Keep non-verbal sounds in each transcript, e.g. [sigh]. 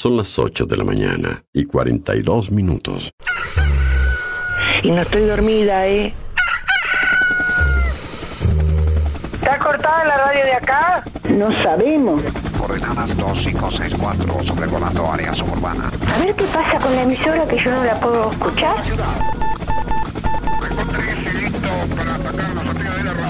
Son las 8 de la mañana y 42 minutos. Y no estoy dormida, ¿eh? ¿Está cortada la radio de acá? No sabemos. Coordenadas 2564, sobrevolando área suburbana. A ver qué pasa con la emisora que yo no la puedo escuchar.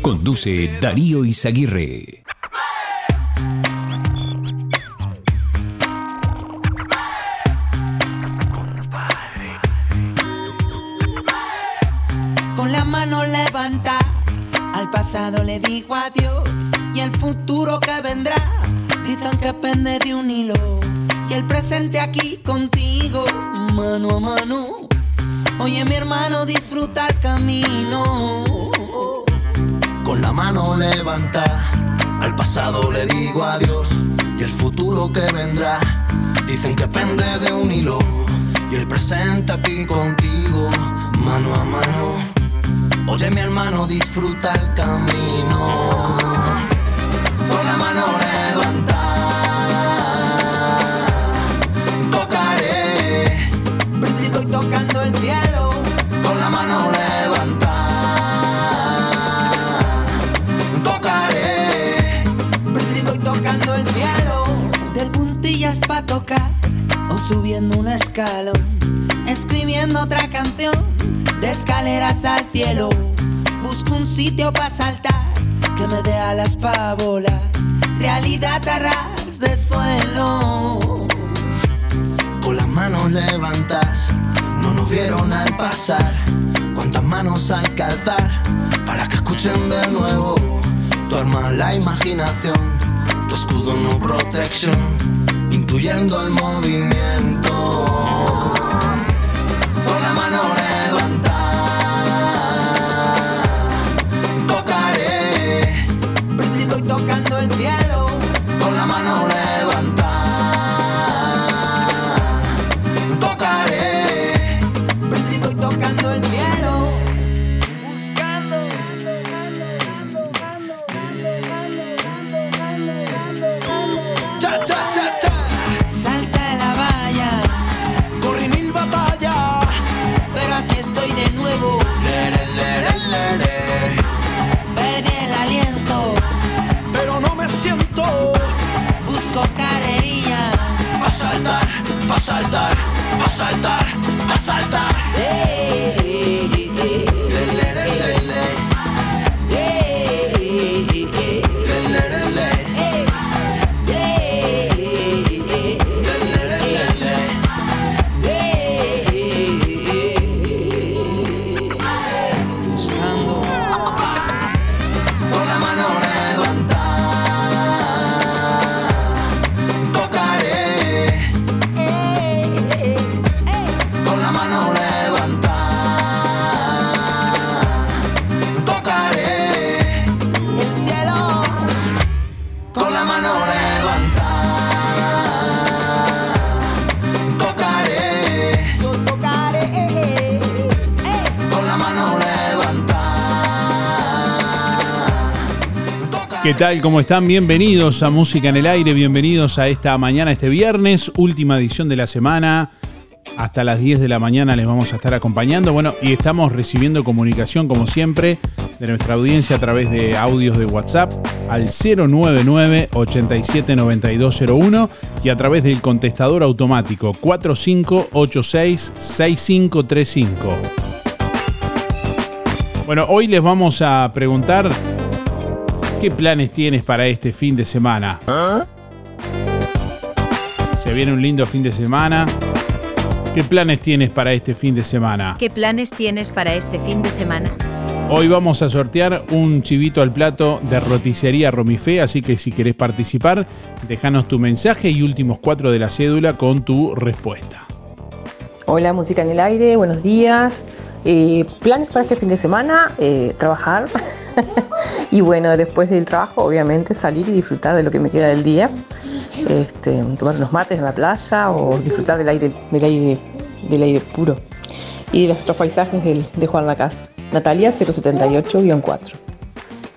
Conduce Darío Izaguirre. Con la mano levanta, al pasado le digo adiós y el futuro que vendrá. Dicen que pende de un hilo y el presente aquí contigo, mano a mano. Oye mi hermano, disfruta el camino. Con la mano levanta, al pasado le digo adiós y el futuro que vendrá. Dicen que pende de un hilo y el presente aquí contigo, mano a mano. Oye mi hermano, disfruta el camino. Con la mano o subiendo un escalón. Escribiendo otra canción de escaleras al cielo. Busco un sitio pa' saltar que me dé alas pa' volar. Realidad a ras de suelo. Con las manos levantas, no nos vieron al pasar. Cuántas manos hay que alzar para que escuchen de nuevo. Tu arma la imaginación, tu escudo no protección, intuyendo el movimiento. ¿Qué tal? ¿Cómo están? Bienvenidos a Música en el Aire, bienvenidos a esta mañana, este viernes, última edición de la semana. Hasta las 10 de la mañana les vamos a estar acompañando. Bueno, y estamos recibiendo comunicación, como siempre, de nuestra audiencia a través de audios de WhatsApp al 099-879201 y a través del contestador automático 4586-6535. Bueno, hoy les vamos a preguntar qué planes tienes para este fin de semana. Se viene un lindo fin de semana. ¿Qué planes tienes para este fin de semana? ¿Qué planes tienes para este fin de semana? Hoy vamos a sortear un chivito al plato de roticería Romifé, así que si querés participar, déjanos tu mensaje y últimos cuatro de la cédula con tu respuesta. Hola, música en el aire, buenos días. Eh, planes para este fin de semana, eh, trabajar [laughs] [laughs] y bueno, después del trabajo obviamente salir y disfrutar de lo que me queda del día, este, tomar unos mates en la playa o disfrutar del aire, del aire, del aire puro y de los paisajes de Juan Lacaz. Natalia 078-4.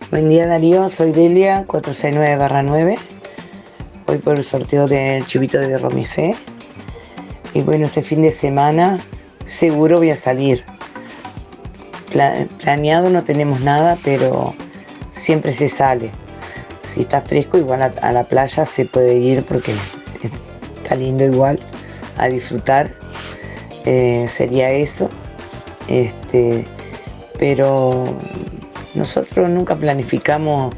Buen día Darío, soy Delia 469-9. Voy por el sorteo del chivito de Romifé. Y bueno, este fin de semana seguro voy a salir planeado no tenemos nada, pero siempre se sale. Si está fresco, igual a, la playa se puede ir porque está lindo igual a disfrutar. Eh, sería eso. Este, pero nosotros nunca planificamos,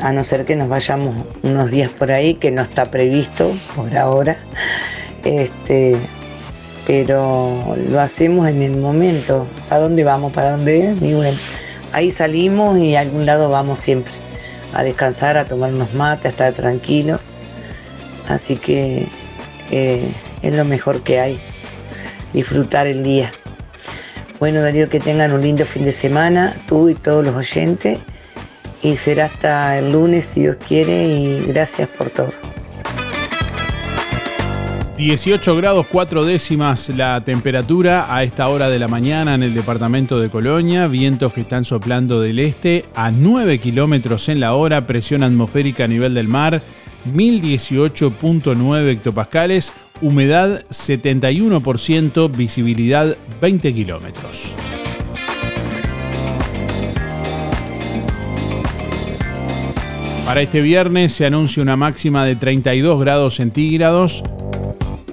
a no ser que nos vayamos unos días por ahí, que no está previsto por ahora. Este, pero lo hacemos en el momento. ¿A dónde vamos? ¿Para dónde es? Y bueno, ahí salimos y a algún lado vamos siempre. A descansar, a tomar unos mates, a estar tranquilo. Así que eh, es lo mejor que hay. Disfrutar el día. Bueno, Darío, que tengan un lindo fin de semana, tú y todos los oyentes. Y será hasta el lunes, si Dios quiere, y gracias por todo. 18 grados 4 décimas la temperatura a esta hora de la mañana en el departamento de Colonia, vientos que están soplando del este a 9 kilómetros en la hora, presión atmosférica a nivel del mar 1018.9 hectopascales, humedad 71%, visibilidad 20 kilómetros. Para este viernes se anuncia una máxima de 32 grados centígrados,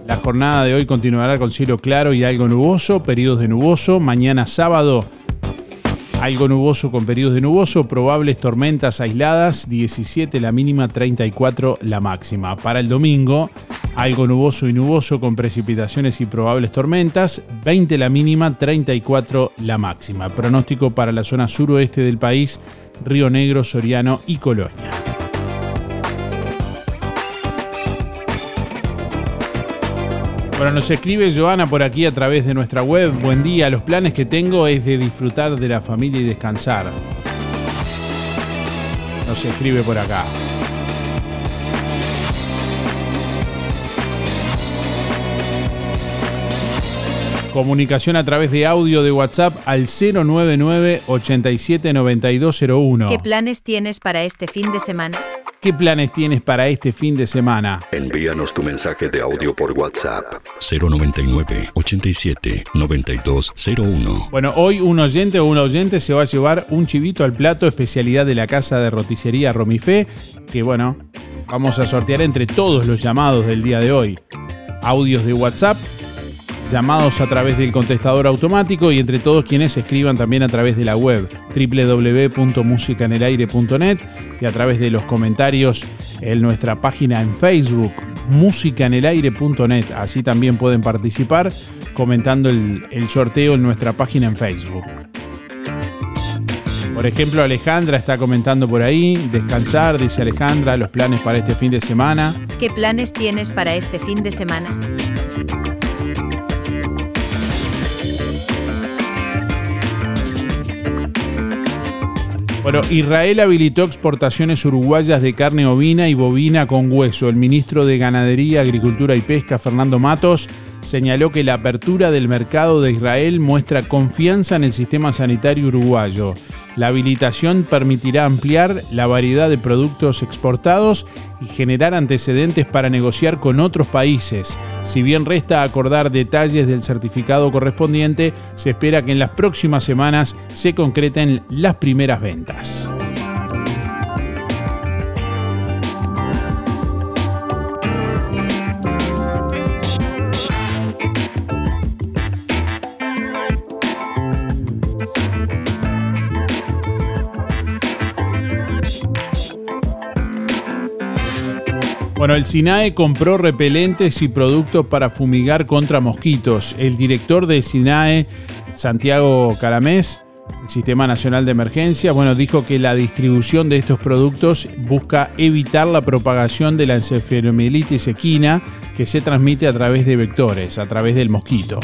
la jornada de hoy continuará con cielo claro y algo nuboso, periodos de nuboso. Mañana sábado, algo nuboso con periodos de nuboso, probables tormentas aisladas, 17 la mínima, 34 la máxima. Para el domingo, algo nuboso y nuboso con precipitaciones y probables tormentas, 20 la mínima, 34 la máxima. Pronóstico para la zona suroeste del país, Río Negro, Soriano y Colonia. Bueno, nos escribe Joana por aquí a través de nuestra web. Buen día, los planes que tengo es de disfrutar de la familia y descansar. Nos escribe por acá. Comunicación a través de audio de WhatsApp al 099 879201. ¿Qué planes tienes para este fin de semana? ¿Qué planes tienes para este fin de semana? Envíanos tu mensaje de audio por WhatsApp 099 87 9201. Bueno, hoy un oyente o un oyente se va a llevar un chivito al plato, especialidad de la casa de roticería Romifé, que bueno, vamos a sortear entre todos los llamados del día de hoy. Audios de WhatsApp llamados a través del contestador automático y entre todos quienes escriban también a través de la web www.musicanelaire.net y a través de los comentarios en nuestra página en Facebook musicanelaire.net. Así también pueden participar comentando el, el sorteo en nuestra página en Facebook. Por ejemplo, Alejandra está comentando por ahí, descansar, dice Alejandra, los planes para este fin de semana. ¿Qué planes tienes para este fin de semana? Bueno, Israel habilitó exportaciones uruguayas de carne ovina y bovina con hueso. El ministro de Ganadería, Agricultura y Pesca, Fernando Matos, señaló que la apertura del mercado de Israel muestra confianza en el sistema sanitario uruguayo. La habilitación permitirá ampliar la variedad de productos exportados y generar antecedentes para negociar con otros países. Si bien resta acordar detalles del certificado correspondiente, se espera que en las próximas semanas se concreten las primeras ventas. Bueno, el SINAE compró repelentes y productos para fumigar contra mosquitos. El director del SINAE, Santiago Caramés, el Sistema Nacional de Emergencia, bueno, dijo que la distribución de estos productos busca evitar la propagación de la encefalomielitis equina que se transmite a través de vectores, a través del mosquito.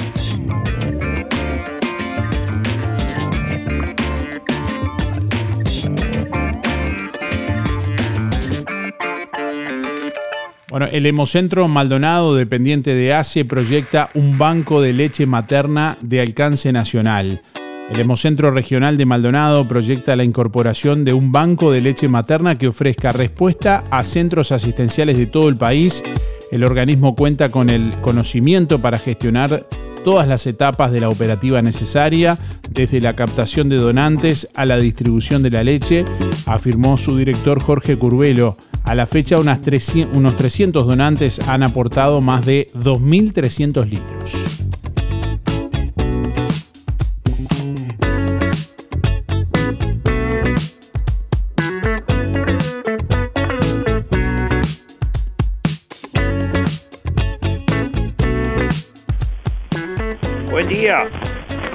Bueno, el Hemocentro Maldonado, dependiente de ACE, proyecta un banco de leche materna de alcance nacional. El Hemocentro Regional de Maldonado proyecta la incorporación de un banco de leche materna que ofrezca respuesta a centros asistenciales de todo el país. El organismo cuenta con el conocimiento para gestionar todas las etapas de la operativa necesaria, desde la captación de donantes a la distribución de la leche, afirmó su director Jorge Curvelo. A la fecha, unos 300 donantes han aportado más de 2.300 litros.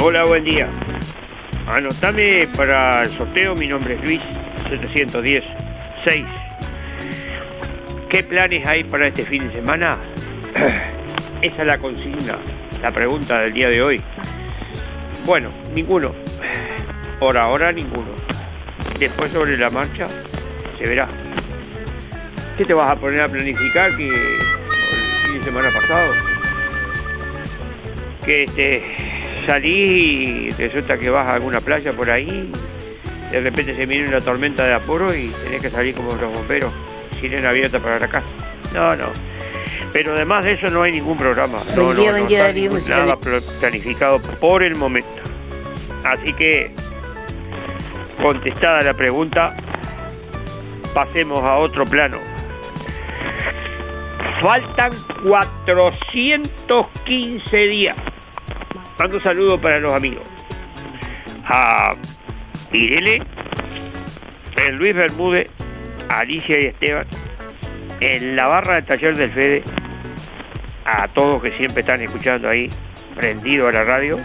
Hola, buen día. Anotame para el sorteo, mi nombre es Luis, 710 6. ¿Qué planes hay para este fin de semana? [clears throat] Esa es la consigna, la pregunta del día de hoy. Bueno, ninguno. Por ahora ninguno. Después sobre la marcha se verá. ¿Qué te vas a poner a planificar que el fin de semana pasado? Que este, salís y resulta que vas a alguna playa por ahí, de repente se viene una tormenta de apuro y tenés que salir como los bomberos sirena abierta para la casa. No, no. Pero además de eso no hay ningún programa. No, no, no nada planificado por el momento. Así que, contestada la pregunta, pasemos a otro plano. Faltan 415 días. Mando un saludo para los amigos. A Irene, el Luis Bermúdez, Alicia y Esteban, en la barra del taller del Fede, a todos que siempre están escuchando ahí, prendido a la radio.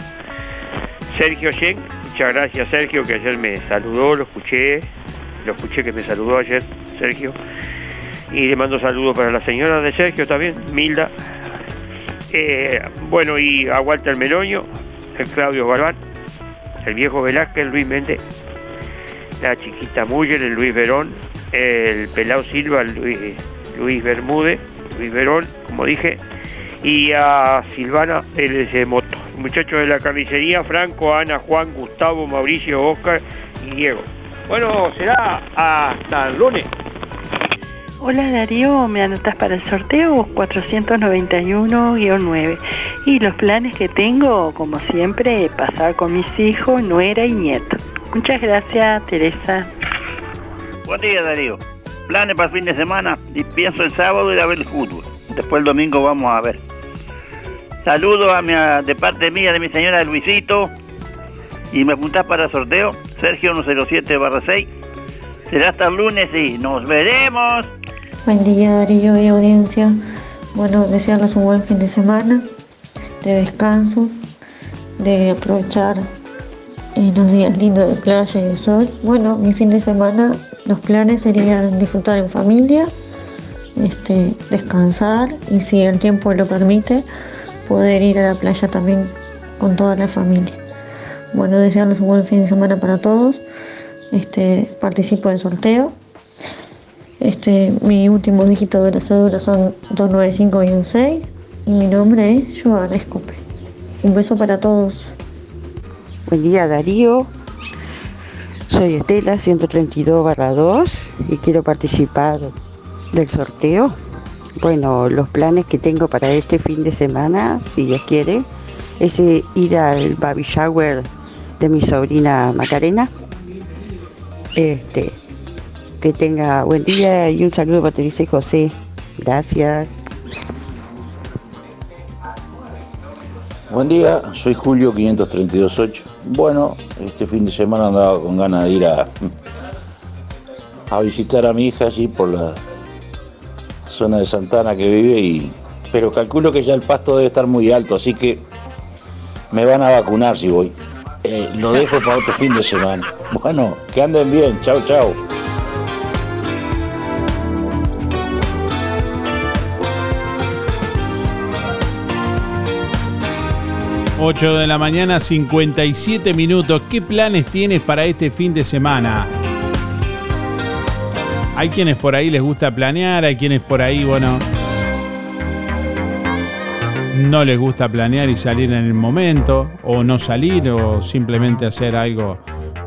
Sergio Yen, muchas gracias Sergio, que ayer me saludó, lo escuché, lo escuché que me saludó ayer, Sergio. Y le mando saludos para la señora de Sergio también, Milda. Eh, bueno, y a Walter Meloño, el Claudio Galván, el viejo Velázquez, Luis Méndez, la chiquita Muller, el Luis Verón, el Pelao Silva, Luis, Luis Bermúdez, Luis Verón, como dije, y a Silvana LS Moto. Muchachos de la carnicería, Franco, Ana, Juan, Gustavo, Mauricio, Oscar y Diego. Bueno, será hasta el lunes. Hola Darío, me anotas para el sorteo 491-9. Y los planes que tengo, como siempre, pasar con mis hijos, nuera y nieto. Muchas gracias, Teresa. Buen día Darío. Planes para el fin de semana y pienso el sábado ir a ver el fútbol. Después el domingo vamos a ver. Saludos de parte mía de mi señora Luisito. Y me apuntás para el sorteo, Sergio 107 6. Será hasta el lunes y nos veremos. Buen día Darío y audiencia. Bueno, desearles un buen fin de semana, de descanso, de aprovechar unos días lindos de playa y de sol. Bueno, mi fin de semana, los planes serían disfrutar en familia, este, descansar y si el tiempo lo permite, poder ir a la playa también con toda la familia. Bueno, desearles un buen fin de semana para todos. Este, participo del sorteo. Este, mi último dígito de la cédula son 295 y mi nombre es Joana Escope. Un beso para todos. Buen día Darío, soy Estela 132 2 y quiero participar del sorteo. Bueno, los planes que tengo para este fin de semana, si Dios quiere, es ir al baby shower de mi sobrina Macarena. Este, que tenga buen día y un saludo para Teresa y José. Gracias. Buen día, soy Julio 5328. Bueno, este fin de semana andaba con ganas de ir a, a visitar a mi hija allí por la zona de Santana que vive, y, pero calculo que ya el pasto debe estar muy alto, así que me van a vacunar si voy. Eh, lo dejo para otro fin de semana. Bueno, que anden bien, chao, chao. 8 de la mañana, 57 minutos. ¿Qué planes tienes para este fin de semana? Hay quienes por ahí les gusta planear, hay quienes por ahí, bueno, no les gusta planear y salir en el momento, o no salir, o simplemente hacer algo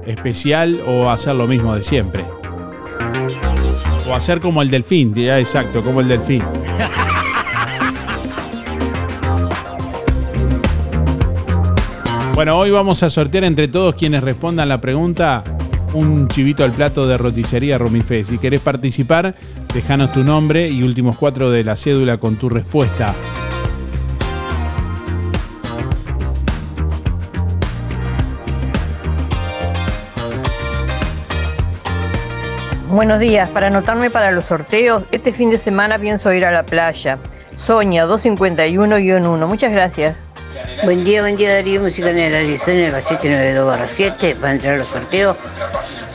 especial, o hacer lo mismo de siempre. O hacer como el delfín, ya exacto, como el delfín. Bueno, hoy vamos a sortear entre todos quienes respondan la pregunta un chivito al plato de roticería Romifé. Si querés participar, déjanos tu nombre y últimos cuatro de la cédula con tu respuesta. Buenos días, para anotarme para los sorteos, este fin de semana pienso ir a la playa. Soña 251-1. Muchas gracias. Buen día, buen día Darío, música en el Arizona, el 792 7 para entrar a los sorteos.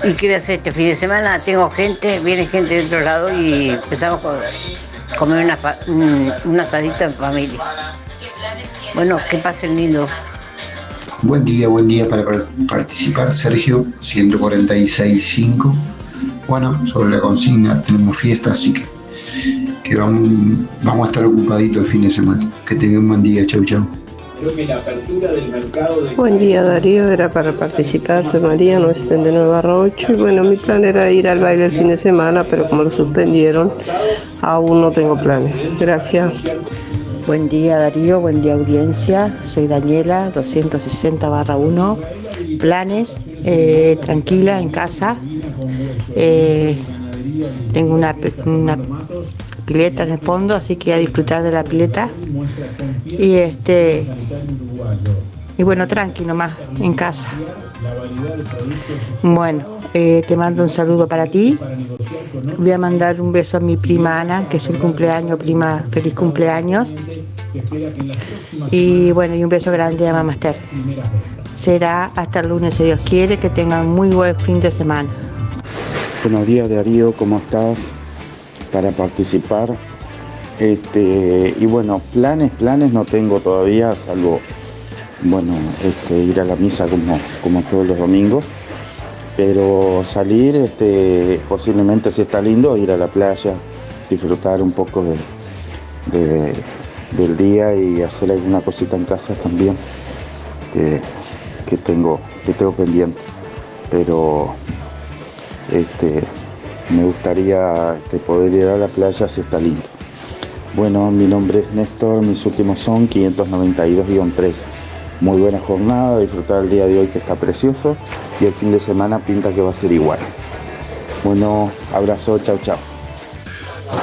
¿Y qué voy a hacer este fin de semana? Tengo gente, viene gente de otro lado y empezamos a comer una, un, asadito en familia. Bueno, que pasen lindo. Buen día, buen día para participar, Sergio, 146.5. Bueno, sobre la consigna, tenemos fiesta, así que, que vamos, vamos a estar ocupaditos el fin de semana. Que tengan un buen día, chau chau. Creo que la apertura del mercado de... Buen día Darío, era para participar, soy María, 979 barra 8 y bueno, mi plan era ir al baile el fin de semana, pero como lo suspendieron, aún no tengo planes. Gracias. Buen día Darío, buen día audiencia, soy Daniela, 260 barra 1. Planes, eh, tranquila en casa. Eh, tengo una, una pileta en el fondo, así que a disfrutar de la pileta. Y este y bueno, tranqui nomás, en casa. Bueno, eh, te mando un saludo para ti. Voy a mandar un beso a mi prima Ana, que es el cumpleaños, prima, feliz cumpleaños. Y bueno, y un beso grande a Mamaster. Será hasta el lunes, si Dios quiere, que tengan muy buen fin de semana. Buenos días, Darío, ¿cómo estás? Para participar. Este, y bueno, planes, planes no tengo todavía, salvo bueno, este, ir a la misa como, como todos los domingos. Pero salir, este, posiblemente si está lindo, ir a la playa, disfrutar un poco de, del día y hacer alguna cosita en casa también que, que tengo, que tengo pendiente. Pero este, me gustaría este, poder ir a la playa si está lindo. Bueno, mi nombre es Néstor, mis últimos son 592-3. Muy buena jornada, disfrutar el día de hoy que está precioso y el fin de semana pinta que va a ser igual. Bueno, abrazo, chao, chao.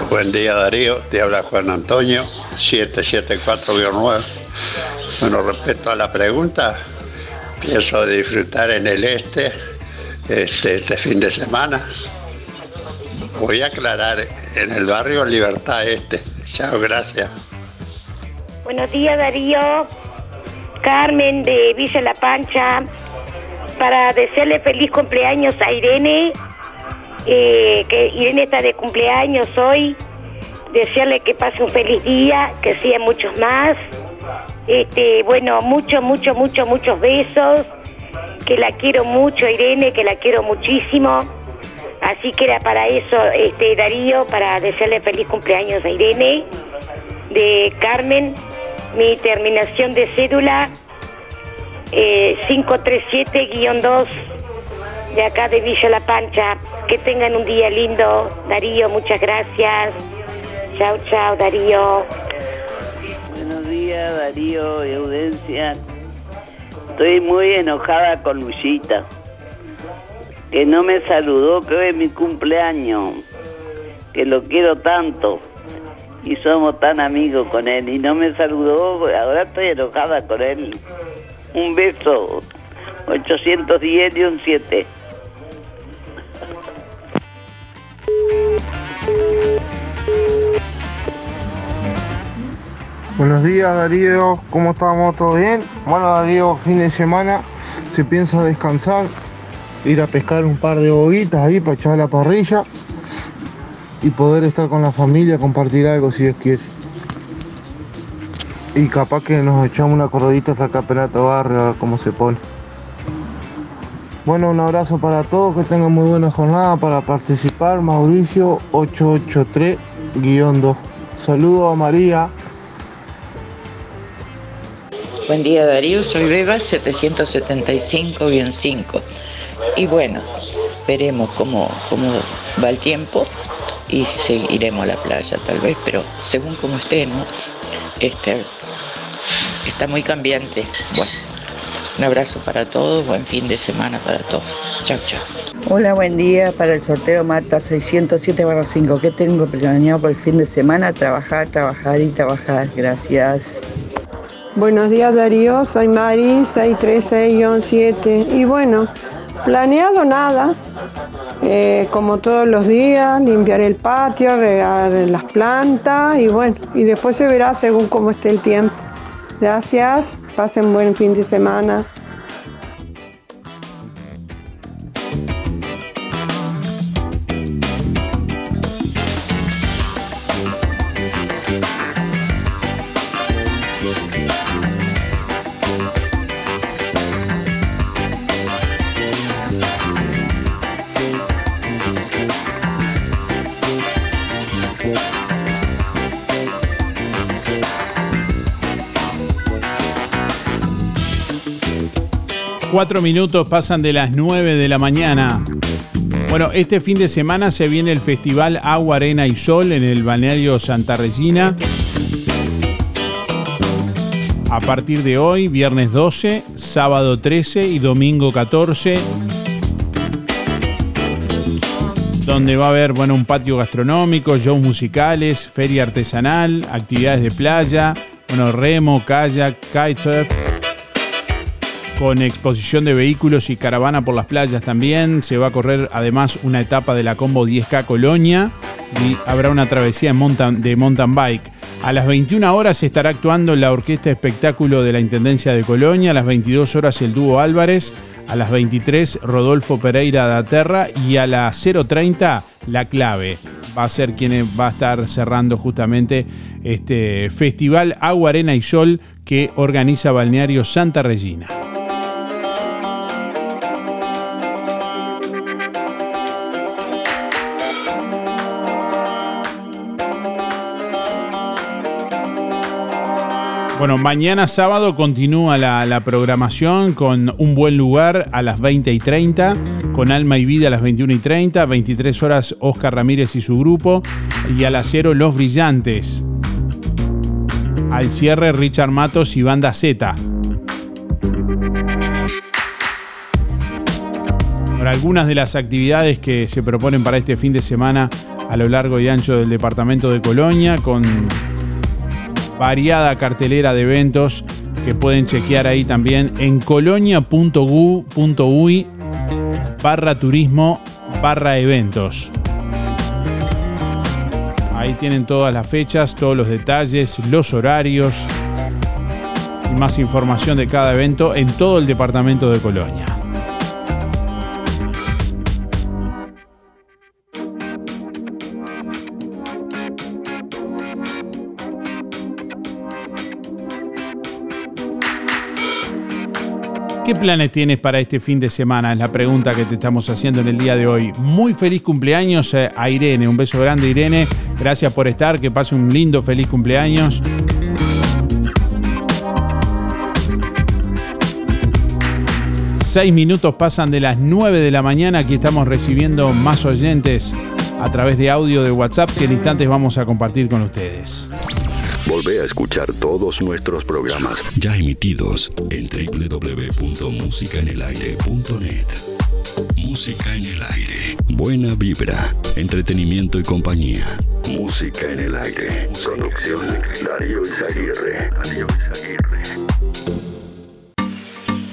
Buen día Darío, te habla Juan Antonio, 774-9. Bueno, respecto a la pregunta, pienso disfrutar en el este este, este fin de semana Voy a aclarar, en el barrio Libertad Este. Chao, gracias. Buenos días, Darío. Carmen de Villa La Pancha. Para desearle feliz cumpleaños a Irene, eh, que Irene está de cumpleaños hoy. Desearle que pase un feliz día, que sean muchos más. Este, bueno, muchos, muchos, muchos, muchos besos. Que la quiero mucho, Irene, que la quiero muchísimo Así que era para eso, este, Darío, para desearle feliz cumpleaños a Irene, de Carmen, mi terminación de cédula 537-2 eh, de acá de Villa La Pancha. Que tengan un día lindo, Darío, muchas gracias. Chao, chao, Darío. Buenos días, Darío y Audencia. Estoy muy enojada con Luchita que no me saludó, que hoy es mi cumpleaños, que lo quiero tanto y somos tan amigos con él y no me saludó, ahora estoy enojada con él. Un beso, 810 y un 7. Buenos días Darío, ¿cómo estamos? ¿Todo bien? Bueno Darío, fin de semana, se piensa descansar, ir a pescar un par de boguitas ahí para echar la parrilla y poder estar con la familia, compartir algo si Dios quiere. Y capaz que nos echamos una corredita hasta Campeonato Barrio a ver cómo se pone. Bueno, un abrazo para todos, que tengan muy buena jornada para participar. Mauricio 883-2. Saludos a María. Buen día Darío, soy Beba 775-5. Y bueno, veremos cómo, cómo va el tiempo y seguiremos a la playa tal vez, pero según como esté, ¿no? Este, está muy cambiante. Bueno, un abrazo para todos, buen fin de semana para todos. Chao, chao. Hola, buen día para el sorteo Marta 607-5. ¿Qué tengo planeado por el fin de semana? Trabajar, trabajar y trabajar. Gracias. Buenos días Darío, soy Mari 636-7 y bueno, planeado nada, eh, como todos los días, limpiar el patio, regar las plantas y bueno, y después se verá según cómo esté el tiempo. Gracias, pasen buen fin de semana. Cuatro minutos pasan de las 9 de la mañana. Bueno, este fin de semana se viene el Festival Agua, Arena y Sol en el balneario Santa Regina. A partir de hoy, viernes 12, sábado 13 y domingo 14. Donde va a haber bueno, un patio gastronómico, shows musicales, feria artesanal, actividades de playa, bueno, remo, kayak, kitesurf con exposición de vehículos y caravana por las playas también. Se va a correr además una etapa de la Combo 10K Colonia y habrá una travesía de mountain bike. A las 21 horas estará actuando la Orquesta Espectáculo de la Intendencia de Colonia, a las 22 horas el dúo Álvarez, a las 23 Rodolfo Pereira de Aterra y a las 0.30 La Clave. Va a ser quien va a estar cerrando justamente este festival Agua, Arena y Sol que organiza Balneario Santa Regina. Bueno, mañana sábado continúa la, programación con Un Buen Lugar a las 20 y 30, con Alma y Vida a las 21 y 30, 23 horas Oscar Ramírez y su grupo, y a las 0 Los Brillantes. Al cierre Richard Matos y Banda Z. Algunas de las actividades que se proponen para este fin de semana a lo largo y ancho del departamento de Colonia, con variada cartelera de eventos que pueden chequear ahí también en colonia.gu.uy barra turismo barra eventos. Ahí tienen todas las fechas, todos los detalles, los horarios y más información de cada evento en todo el departamento de Colonia. ¿Qué planes tienes para este fin de semana? Es la pregunta que te estamos haciendo en el día de hoy. Muy feliz cumpleaños eh, a Irene. Un beso grande, Irene. Gracias por estar. Que pase un lindo, feliz cumpleaños. Seis minutos pasan de las nueve de la mañana. Aquí estamos recibiendo más oyentes a través de audio de WhatsApp que en instantes vamos a compartir con ustedes. Volvé a escuchar todos nuestros programas ya emitidos en www.musicaenelaire.net. Música en el aire. Buena vibra, entretenimiento y compañía. Música en el aire. Producción Darío Izaguirre. Darío Izaguirre.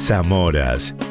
Zamoras.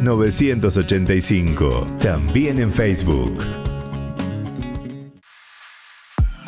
985. También en Facebook.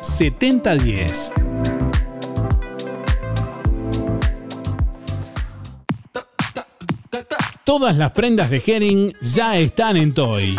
7010. Todas las prendas de Herring ya están en Toy.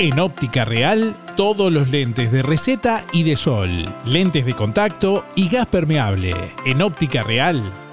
En óptica real, todos los lentes de receta y de sol, lentes de contacto y gas permeable. En óptica real,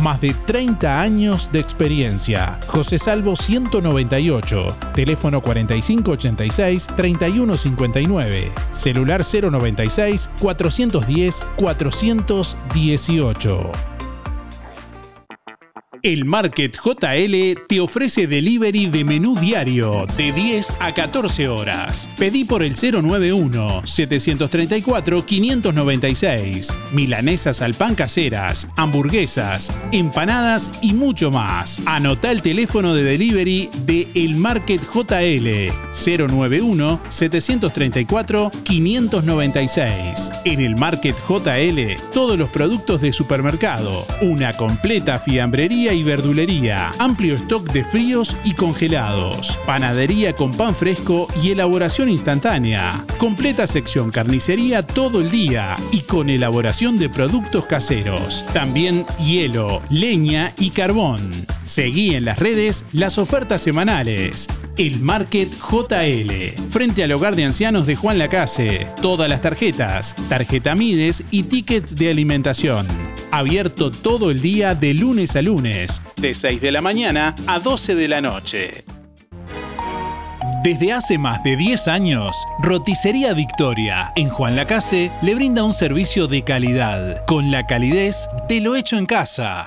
Más de 30 años de experiencia. José Salvo 198. Teléfono 4586-3159. Celular 096 410 418. El Market JL te ofrece delivery de menú diario de 10 a 14 horas. Pedí por el 091-734-596. Milanesas al pan caseras, hamburguesas, empanadas y mucho más. Anota el teléfono de delivery de El Market JL 091-734-596. En el Market JL, todos los productos de supermercado, una completa fiambrería y verdulería, amplio stock de fríos y congelados, panadería con pan fresco y elaboración instantánea, completa sección carnicería todo el día y con elaboración de productos caseros, también hielo, leña y carbón. Seguí en las redes las ofertas semanales. El Market JL, frente al hogar de ancianos de Juan Lacase. Todas las tarjetas, tarjeta Mides y tickets de alimentación. Abierto todo el día de lunes a lunes, de 6 de la mañana a 12 de la noche. Desde hace más de 10 años, Roticería Victoria en Juan Lacase le brinda un servicio de calidad, con la calidez de lo hecho en casa.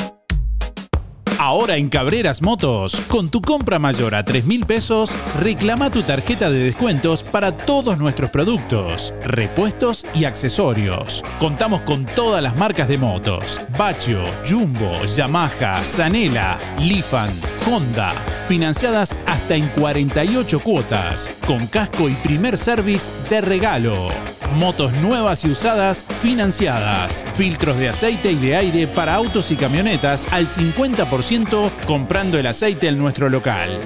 Ahora en Cabreras Motos, con tu compra mayor a 3 mil pesos, reclama tu tarjeta de descuentos para todos nuestros productos, repuestos y accesorios. Contamos con todas las marcas de motos: Bachio, Jumbo, Yamaha, Zanela, Lifan, Honda, financiadas hasta en 48 cuotas, con casco y primer service de regalo. Motos nuevas y usadas financiadas. Filtros de aceite y de aire para autos y camionetas al 50% comprando el aceite en nuestro local.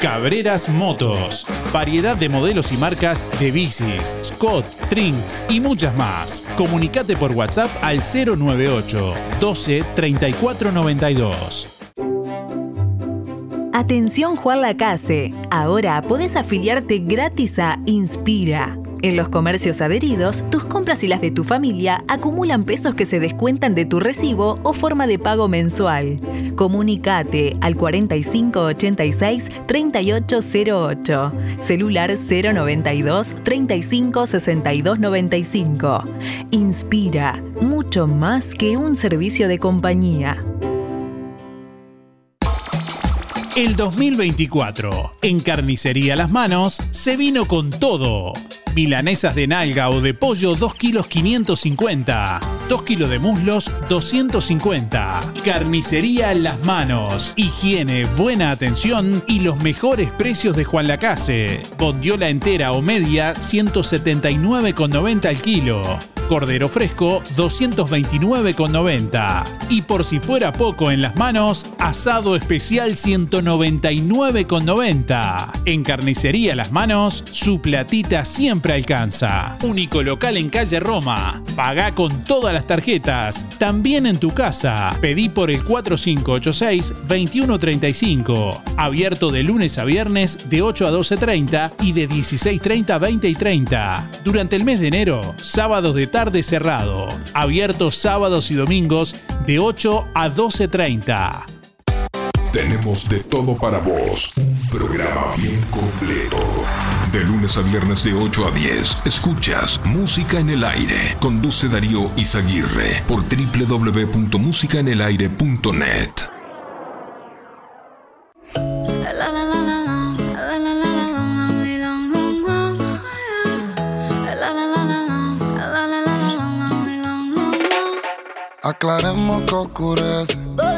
Cabreras Motos. Variedad de modelos y marcas de bicis, Scott, Trinks y muchas más. Comunicate por WhatsApp al 098 12 34 92. Atención Juan Lacase. Ahora podés afiliarte gratis a Inspira. En los comercios adheridos, tus compras y las de tu familia acumulan pesos que se descuentan de tu recibo o forma de pago mensual. Comunicate al 4586-3808, celular 092 35 62 95. Inspira, mucho más que un servicio de compañía. El 2024, en Carnicería Las Manos, se vino con todo. Milanesas de nalga o de pollo 2 kilos 550. 2 kilos de muslos 250. Carnicería Las Manos. Higiene, buena atención y los mejores precios de Juan Lacase. Bondiola entera o media 179,90 al kilo. Cordero fresco 229,90. Y por si fuera poco en las manos, asado especial 199,90. En carnicería Las Manos, su platita siempre alcanza. Único local en calle Roma. Paga con todas las tarjetas. También en tu casa. Pedí por el 4586-2135. Abierto de lunes a viernes de 8 a 12.30 y de 16.30 a 20 y 30. Durante el mes de enero, sábados de tarde cerrado. Abierto sábados y domingos de 8 a 12.30. Tenemos de todo para vos. Un programa bien completo. De lunes a viernes de 8 a 10, escuchas Música en el Aire. Conduce Darío Izaguirre por www.musicaenelaire.net.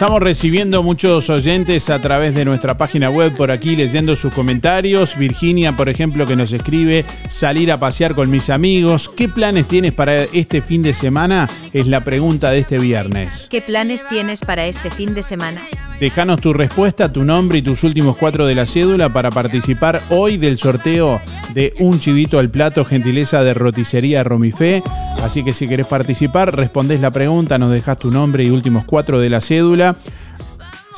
estamos recibiendo muchos oyentes a través de nuestra página web por aquí leyendo sus comentarios. Virginia, por ejemplo, que nos escribe salir a pasear con mis amigos. ¿Qué planes tienes para este fin de semana? Es la pregunta de este viernes. ¿Qué planes tienes para este fin de semana? Déjanos tu respuesta, tu nombre y tus últimos cuatro de la cédula para participar hoy del sorteo de un chivito al plato, gentileza de roticería Romifé. Así que si querés participar, respondés la pregunta, nos dejas tu nombre y últimos cuatro de la cédula.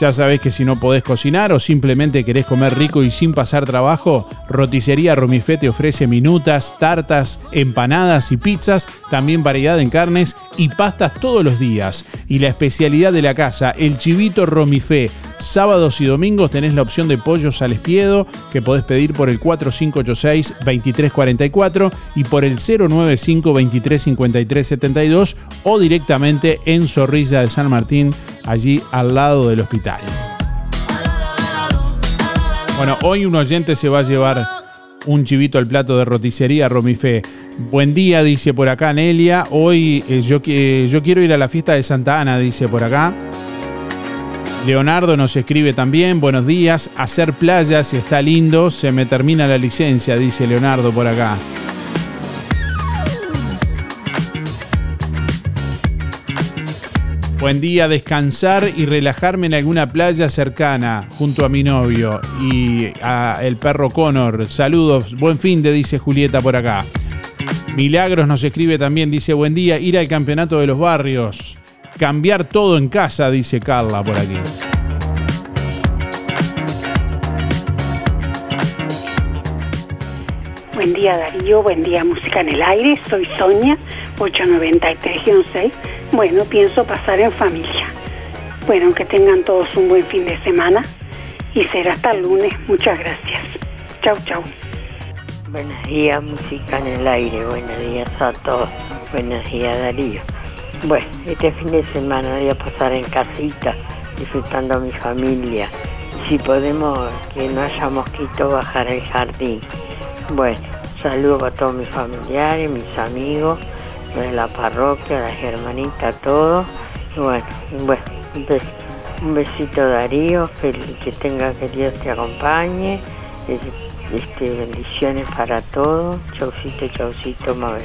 Ya sabés que si no podés cocinar o simplemente querés comer rico y sin pasar trabajo, Roticería Romifé te ofrece minutas, tartas, empanadas y pizzas, también variedad en carnes y pastas todos los días. Y la especialidad de la casa, el chivito Romifé. Sábados y domingos tenés la opción de pollos al espiedo que podés pedir por el 4586-2344 y por el 095-235372 o directamente en Zorrilla de San Martín, allí al lado del hospital. Bueno, hoy un oyente se va a llevar un chivito al plato de roticería Romifé. Buen día, dice por acá Nelia. Hoy eh, yo, qui- yo quiero ir a la fiesta de Santa Ana, dice por acá. Leonardo nos escribe también, buenos días, hacer playas está lindo, se me termina la licencia, dice Leonardo por acá. Buen día, descansar y relajarme en alguna playa cercana junto a mi novio y a el perro Connor. Saludos, buen fin de dice Julieta por acá. Milagros nos escribe también, dice buen día, ir al campeonato de los barrios. Cambiar todo en casa, dice Carla por aquí. Buen día Darío, buen día Música en el Aire, soy Sonia, 893-6. Bueno, pienso pasar en familia. Bueno, que tengan todos un buen fin de semana y será hasta el lunes. Muchas gracias. Chau, chau. Buenos días, música en el aire. Buenos días a todos. Buenos días, Darío. Bueno, este fin de semana voy a pasar en casita, disfrutando a mi familia. Si podemos que no haya mosquito, bajar al jardín. Bueno, saludo para todos mis familiares, mis amigos, de la parroquia, las hermanitas, todos. Bueno, bueno un, bes- un besito Darío, que, tenga que Dios te acompañe. Es- Este, bendiciones para todos. Chaucito, chaucito, Mabel.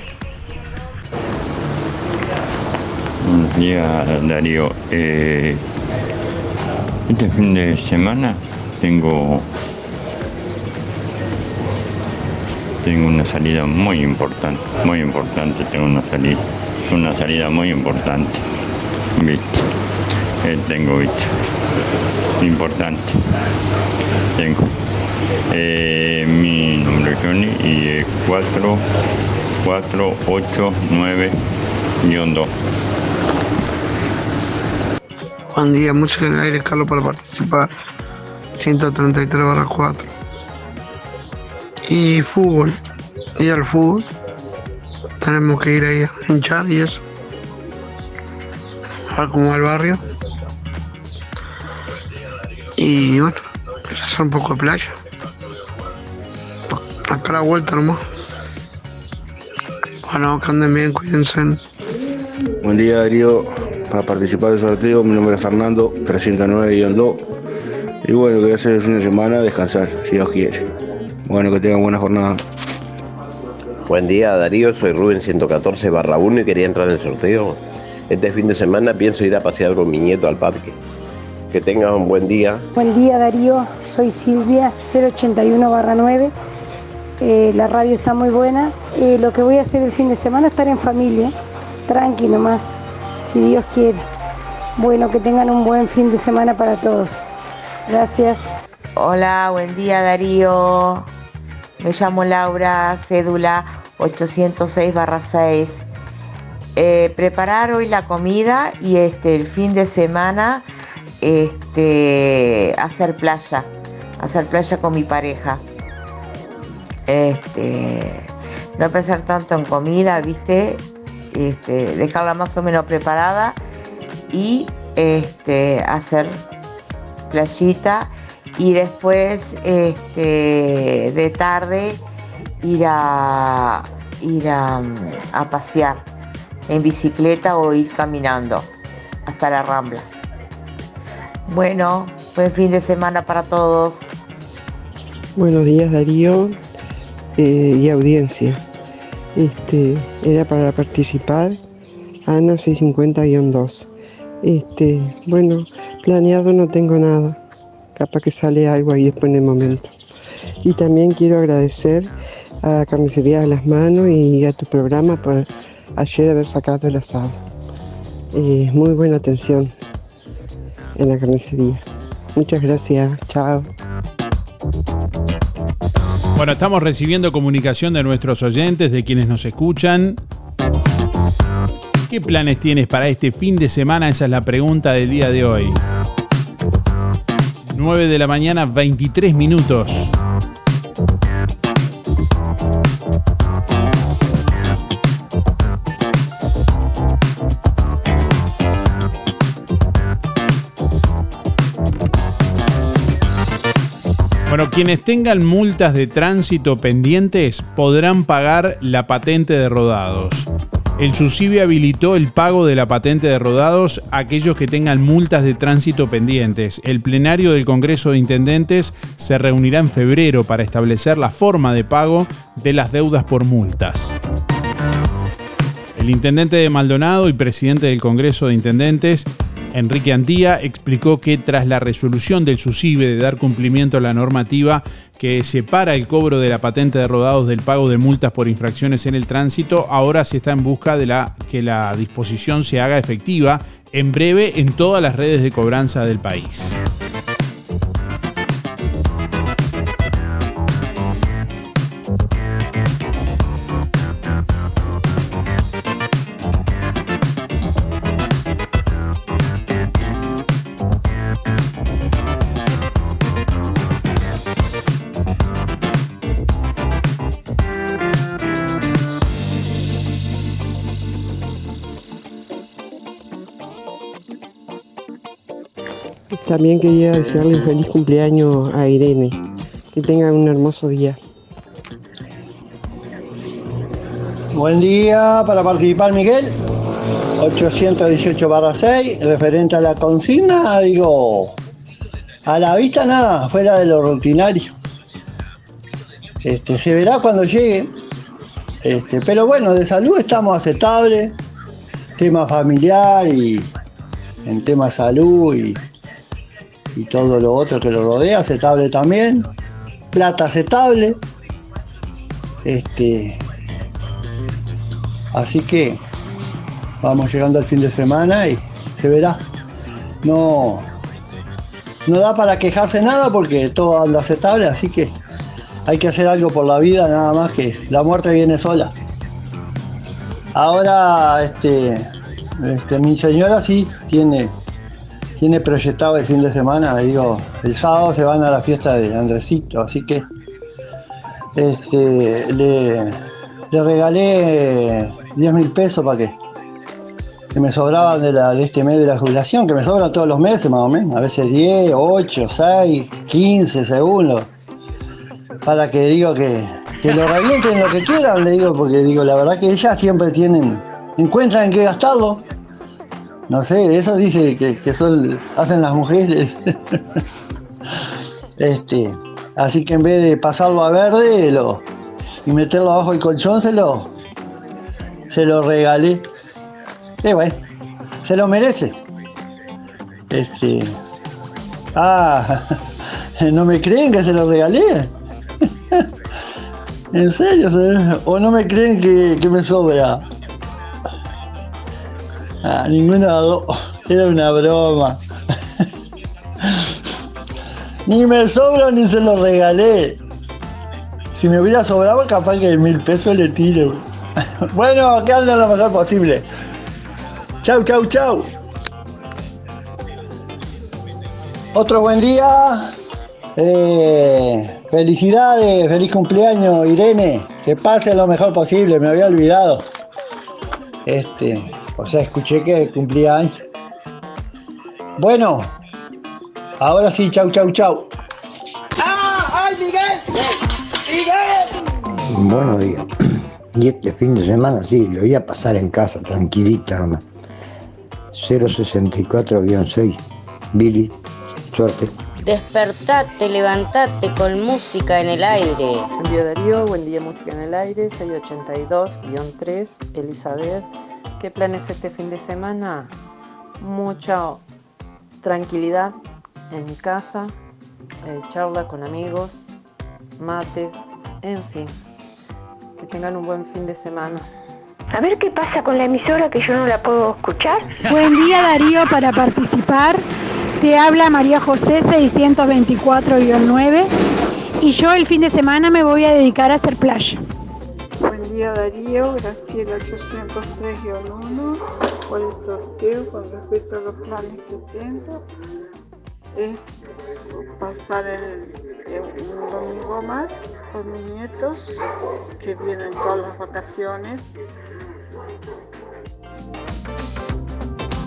Días, Darío. Eh, este fin de semana tengo tengo una salida muy importante, muy importante. Tengo una salida, una salida muy importante. ¿Viste? Eh, tengo, ¿viste? Importante. Tengo. Eh, mi nombre es Johnny y es 4489-2. Buen día, música en el aire, Carlos, para participar. 133 barra 4. Y fútbol. Ir al fútbol. Tenemos que ir ahí a hinchar y eso. A va el barrio. Y bueno, hacer un poco de playa. Acá la vuelta nomás. Bueno, que anden bien, cuídense. Buen día Darío, para participar del sorteo, mi nombre es Fernando, 309-2. Y bueno, quería hacer el fin de semana, descansar, si Dios quiere. Bueno, que tengan buena jornada. Buen día Darío, soy Rubén 114 barra 1 y quería entrar en el sorteo. Este fin de semana pienso ir a pasear con mi nieto al parque. Que tengas un buen día. Buen día Darío, soy Silvia 081-9. Eh, la radio está muy buena. Eh, lo que voy a hacer el fin de semana es estar en familia, tranqui nomás, si Dios quiere. Bueno, que tengan un buen fin de semana para todos. Gracias. Hola, buen día Darío. Me llamo Laura, cédula 806-6. Eh, preparar hoy la comida y este el fin de semana este hacer playa, hacer playa con mi pareja. Este no pensar tanto en comida, ¿viste? Este, dejarla más o menos preparada y este hacer playita y después este, de tarde ir a ir a, pasear en bicicleta o ir caminando hasta la rambla. Bueno, buen fin de semana para todos. Buenos días Darío eh, y audiencia. Este era para participar Ana 650-2. Este, bueno, planeado no tengo nada. Capaz que sale algo ahí después en el momento. Y también quiero agradecer a Carnicería de las Manos y a tu programa por ayer haber sacado el asado. Eh, muy buena atención en la carnicería. Muchas gracias. Chao. Bueno, estamos recibiendo comunicación de nuestros oyentes, de quienes nos escuchan. ¿Qué planes tienes para este fin de semana? Esa es la pregunta del día de hoy. 9 de la mañana, 23 minutos. Bueno, quienes tengan multas de tránsito pendientes podrán pagar la patente de rodados. El SUSIBE habilitó el pago de la patente de rodados a aquellos que tengan multas de tránsito pendientes. El plenario del Congreso de Intendentes se reunirá en febrero para establecer la forma de pago de las deudas por multas. El intendente de Maldonado y presidente del Congreso de Intendentes Enrique Antía explicó que tras la resolución del SUSIBE de dar cumplimiento a la normativa que separa el cobro de la patente de rodados del pago de multas por infracciones en el tránsito, ahora se está en busca de que la disposición se haga efectiva en breve en todas las redes de cobranza del país. También quería desearle un feliz cumpleaños a Irene. Que tengan un hermoso día. Buen día para participar, Miguel. 818 barra 6, referente a la consigna, digo, a la vista nada, fuera de lo rutinario. Este, se verá cuando llegue. Este, pero bueno, de salud estamos aceptables. Tema familiar y en tema salud y, y todo lo otro que lo rodea, aceptable también. Plata aceptable. Este, así que vamos llegando al fin de semana y se verá. No, no da para quejarse nada porque todo anda aceptable, así que hay que hacer algo por la vida, nada más que la muerte viene sola. Ahora, este, este, mi señora sí tiene, tiene proyectado el fin de semana, digo, el sábado se van a la fiesta de Andresito, así que este, le, regalé 10 mil pesos para que, que me sobraban de, la, de este mes de la jubilación, que me sobran todos los meses más o menos, a veces 10, 8, 6, 15 segundos, para que digo que, que lo revienten lo que quieran, le digo, porque digo, la verdad que ellas siempre tienen, encuentran en qué gastarlo. No sé, eso dice que, que son, hacen las mujeres. [laughs] este, así que en vez de pasarlo a verde y meterlo abajo del colchón, se lo, se lo regalé. Y bueno, se lo merece. Este. Ah, [laughs] ¿no me creen que se lo regalé? [laughs] ¿En serio? ¿O no me creen que, que me sobra? Ah, dos. [laughs] Era una broma. [laughs] ni me sobra ni se lo regalé. Si me hubiera sobrado, capaz que mil pesos le tiro. [laughs] bueno, que ande lo mejor posible. Chau, chau, chau. Otro buen día. Eh, felicidades, feliz cumpleaños, Irene. Que pase lo mejor posible, me había olvidado. Este, o sea, escuché que cumplía años. Bueno, ahora sí, chau, chau, chau. ¡Ah! ¡Ay, Miguel! ¡Miguel! Buenos días. Y este fin de semana sí, lo voy a pasar en casa, tranquilita nomás. 064-6, Billy Suerte. Despertate, levantate con música en el aire. Buen día Darío, buen día Música en el Aire, 682-3, Elizabeth. ¿Qué planes este fin de semana? Mucha tranquilidad en mi casa, eh, charla con amigos, mates, en fin. Que tengan un buen fin de semana. A ver qué pasa con la emisora que yo no la puedo escuchar. Buen día Darío para participar. Te habla María José 624-9 y yo el fin de semana me voy a dedicar a hacer playa. Buen día Darío, Graciela 803-1 por el sorteo con respecto a los planes que tengo. Es pasar el, un domingo más con mis nietos que vienen todas las vacaciones.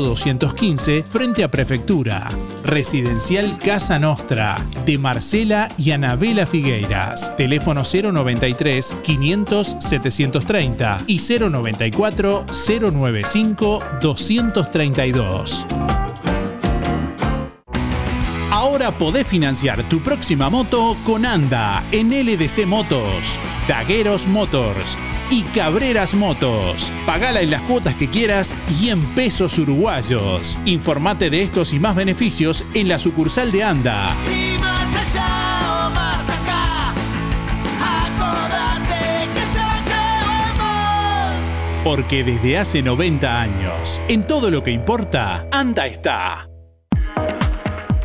215, frente a Prefectura. Residencial Casa Nostra, de Marcela y Anabela Figueiras. Teléfono 093 500 730 y 094 095 232. Ahora podés financiar tu próxima moto con Anda en LDC Motos, Dagueros Motors y Cabreras Motos. Pagala en las cuotas que quieras y en pesos uruguayos. Informate de estos y más beneficios en la sucursal de Anda. Y más allá o más acá, acordate que ya acabamos. Porque desde hace 90 años, en todo lo que importa, Anda está.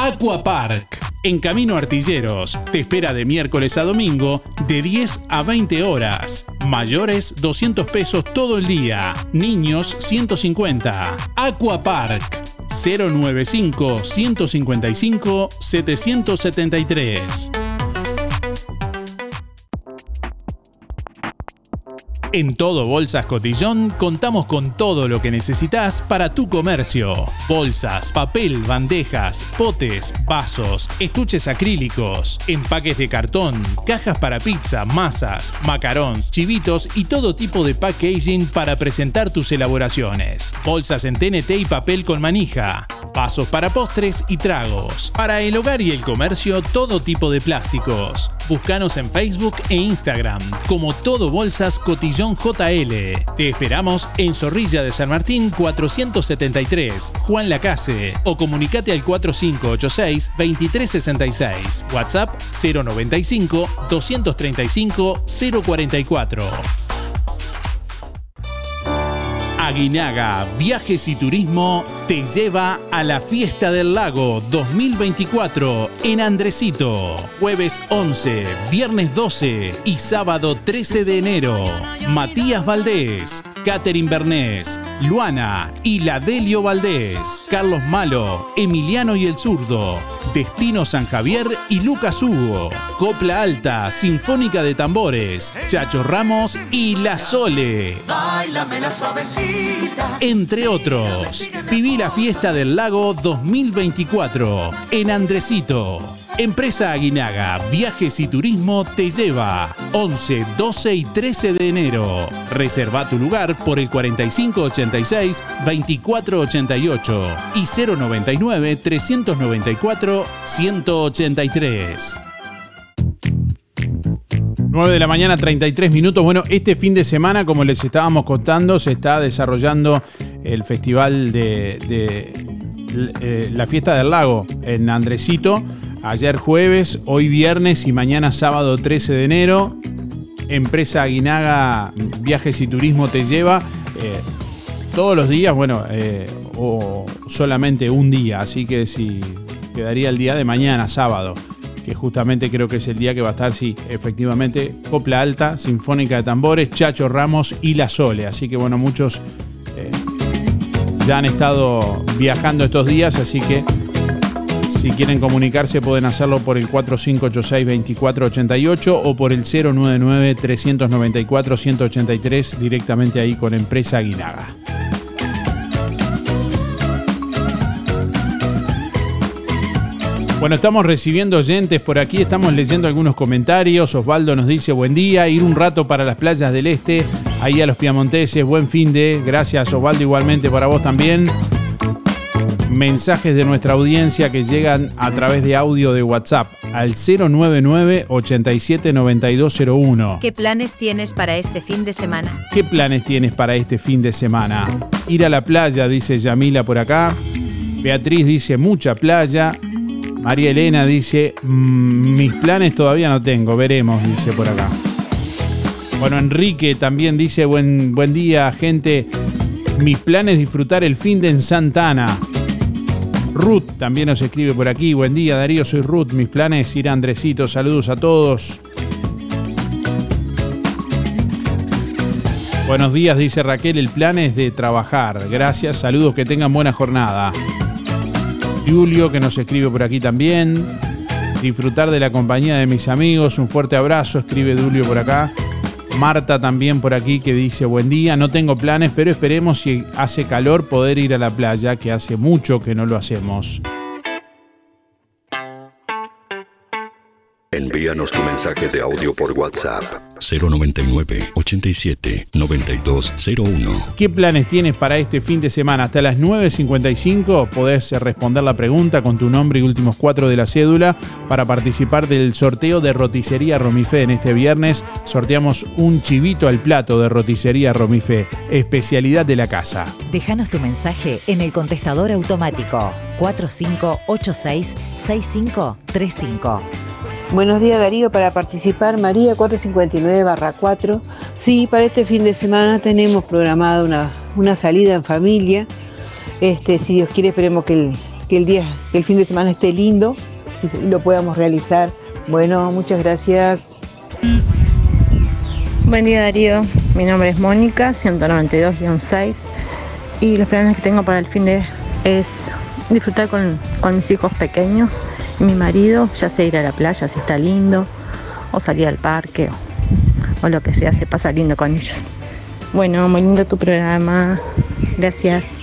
Aqua Park, en Camino Artilleros, te espera de miércoles a domingo de 10 a 20 horas. Mayores 200 pesos todo el día, niños 150. Aqua Park 095 155 773. En Todo Bolsas Cotillón contamos con todo lo que necesitas para tu comercio. Bolsas, papel, bandejas, potes, vasos, estuches acrílicos, empaques de cartón, cajas para pizza, masas, macarons, chivitos y todo tipo de packaging para presentar tus elaboraciones. Bolsas en TNT y papel con manija. Vasos para postres y tragos. Para el hogar y el comercio, todo tipo de plásticos. Búscanos en Facebook e Instagram como Todo Bolsas Cotillón. JL. Te esperamos en Zorrilla de San Martín 473, Juan Lacase, o comunicate al 4586-2366. WhatsApp 095 235 044. Aguinaga Viajes y Turismo te lleva a la Fiesta del Lago 2024 en Andresito. Jueves 11, viernes 12 y sábado 13 de enero. Matías Valdés, Catherine Bernés, Luana y Ladelio Valdés, Carlos Malo, Emiliano y el Zurdo, Destino San Javier y Lucas Hugo, Copla Alta, Sinfónica de Tambores, Chacho Ramos y La Sole. La. Entre otros, viví la fiesta del lago 2024 en Andresito. Empresa Aguinaga, Viajes y Turismo te lleva 11, 12 y 13 de enero. Reserva tu lugar por el 4586 2488 y 099 394 183. 9 de la mañana, 33 minutos. Bueno, este fin de semana, como les estábamos contando, se está desarrollando el festival de, de, eh, la fiesta del lago en Andresito. Ayer jueves, hoy viernes y mañana sábado 13 de enero. Empresa Aguinaga Viajes y Turismo te lleva. eh, todos los días, bueno, eh, o solamente un día, así que si quedaría el día de mañana, sábado, que justamente creo que es el día que va a estar, sí, efectivamente, Copla Alta, Sinfónica de Tambores, Chacho Ramos y La Sole. Así que bueno, muchos eh, ya han estado viajando estos días, así que si quieren comunicarse pueden hacerlo por el 4586-2488 o por el 099-394-183 directamente ahí con Empresa Aguinaga. Bueno, estamos recibiendo oyentes por aquí, estamos leyendo algunos comentarios. Osvaldo nos dice buen día, ir un rato para las playas del este, ahí a los piamonteses, buen fin de. Gracias Osvaldo, igualmente para vos también. Mensajes de nuestra audiencia que llegan a través de audio de WhatsApp al 099 87 9201. ¿Qué planes tienes para este fin de semana? ¿Qué planes tienes para este fin de semana? Ir a la playa, dice Yamila por acá. Beatriz dice mucha playa. María Elena dice, "Mm, mis planes todavía no tengo, veremos, dice por acá. Bueno, Enrique también dice, buen, buen día, gente. Mis planes disfrutar el fin de en Santana. Ruth también nos escribe por aquí. Buen día, Darío, soy Ruth. Mis planes ir a Andresito. Saludos a todos. Buenos días, dice Raquel. El plan es de trabajar. Gracias, saludos, que tengan buena jornada. Julio, que nos escribe por aquí también. Disfrutar de la compañía de mis amigos. Un fuerte abrazo, escribe Julio por acá. Marta también por aquí que dice buen día, no tengo planes, pero esperemos si hace calor poder ir a la playa, que hace mucho que no lo hacemos. Envíanos tu mensaje de audio por WhatsApp 099 87 9201. ¿Qué planes tienes para este fin de semana? Hasta las 9.55 podés responder la pregunta con tu nombre y últimos cuatro de la cédula para participar del sorteo de Roticería Romifé. En este viernes sorteamos un chivito al plato de Roticería Romifé, especialidad de la casa. Déjanos tu mensaje en el contestador automático 4586-6535. Buenos días Darío, para participar María 459 barra 4. Sí, para este fin de semana tenemos programada una, una salida en familia. Este, si Dios quiere, esperemos que el, que el día, que el fin de semana esté lindo y lo podamos realizar. Bueno, muchas gracias. Buen día Darío, mi nombre es Mónica, 192-6 y los planes que tengo para el fin de es disfrutar con, mis hijos pequeños mi marido, ya sea ir a la playa si está lindo, o salir al parque o, o lo que sea, se pasa lindo con ellos. Bueno, muy lindo tu programa, gracias.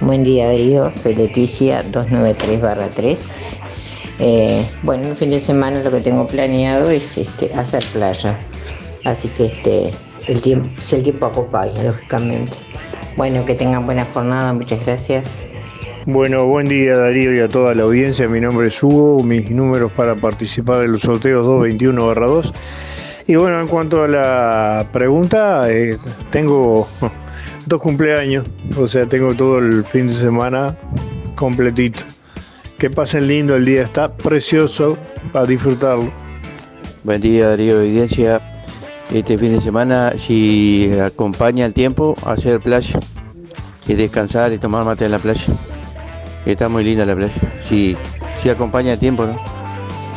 Buen día Darío, soy Leticia 293-3. Eh, bueno, el fin de semana lo que tengo planeado es este, hacer playa. Así que este, el tiempo, si el tiempo acompaña, lógicamente. Bueno, que tengan buena jornada, muchas gracias. Bueno, buen día Darío y a toda la audiencia. Mi nombre es Hugo. Mis números para participar en los sorteos 221-2 Y bueno, en cuanto a la pregunta, eh, tengo [laughs] dos cumpleaños, o sea, tengo todo el fin de semana completito. Que pasen lindo, el día está precioso para disfrutarlo. Buen día Darío Evidencia. Este fin de semana, si acompaña el tiempo, hacer playa y descansar y tomar mate en la playa. Está muy linda la playa. Si, si acompaña el tiempo, ¿no?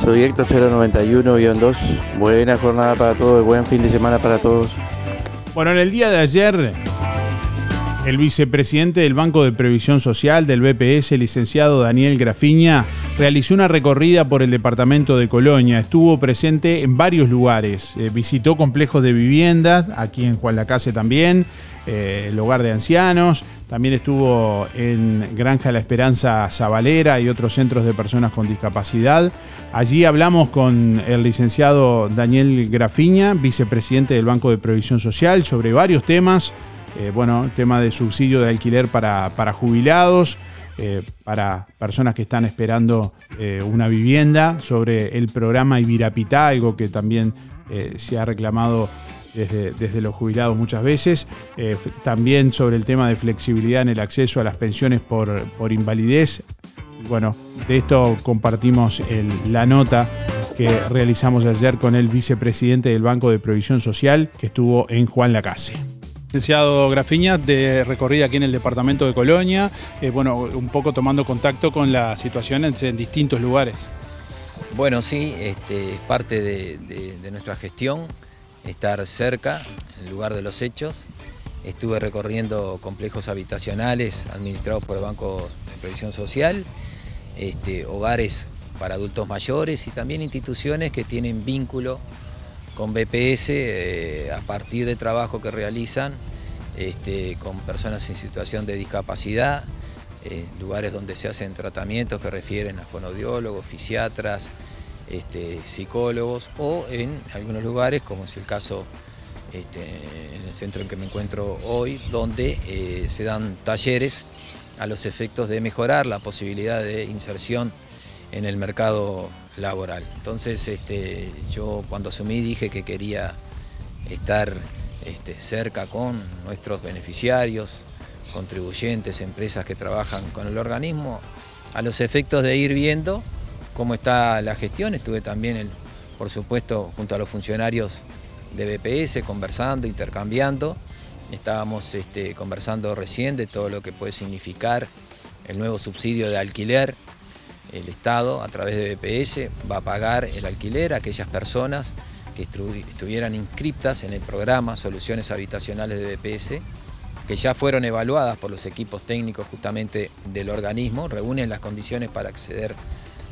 Soy Héctor 091-2. Buena jornada para todos, buen fin de semana para todos. Bueno, en el día de ayer, el vicepresidente del Banco de Previsión Social del BPS, licenciado Daniel Grafiña, realizó una recorrida por el departamento de Colonia. Estuvo presente en varios lugares. Eh, visitó complejos de viviendas, aquí en Juan Lacase también, eh, el hogar de ancianos. También estuvo en Granja La Esperanza Zabalera y otros centros de personas con discapacidad. Allí hablamos con el licenciado Daniel Grafiña, vicepresidente del Banco de Previsión Social, sobre varios temas. Eh, bueno, tema de subsidio de alquiler para, para jubilados, eh, para personas que están esperando eh, una vivienda, sobre el programa Ibirapitá, algo que también se ha reclamado desde, desde, los jubilados muchas veces, también sobre el tema de flexibilidad en el acceso a las pensiones por, por invalidez. Bueno, de esto compartimos la nota que realizamos ayer con el vicepresidente del Banco de Provisión Social, que estuvo en Juan Lacase. Licenciado Grafiña, de recorrida aquí en el departamento de Colonia, eh, bueno, un poco tomando contacto con la situación en, distintos lugares. Bueno, sí, este, es parte de nuestra gestión estar cerca, en el lugar de los hechos. Estuve recorriendo complejos habitacionales administrados por el Banco de Previsión Social, este, hogares para adultos mayores y también instituciones que tienen vínculo con BPS eh, a partir de trabajo que realizan este, con personas en situación de discapacidad, eh, lugares donde se hacen tratamientos que refieren a fonodiólogos, fisiatras, este, psicólogos o en algunos lugares, como es el caso este, en el centro en que me encuentro hoy, donde eh, se dan talleres a los efectos de mejorar la posibilidad de inserción en el mercado laboral. Entonces, este, yo cuando asumí dije que quería estar este, cerca con nuestros beneficiarios, contribuyentes, empresas que trabajan con el organismo, a los efectos de ir viendo cómo está la gestión. Estuve también, por supuesto, junto a los funcionarios de BPS, conversando, intercambiando. Estábamos este, conversando recién de todo lo que puede significar el nuevo subsidio de alquiler. El Estado, a través de BPS, va a pagar el alquiler a aquellas personas que estuvieran inscriptas en el programa Soluciones Habitacionales de BPS, que ya fueron evaluadas por los equipos técnicos justamente del organismo, reúnen las condiciones para acceder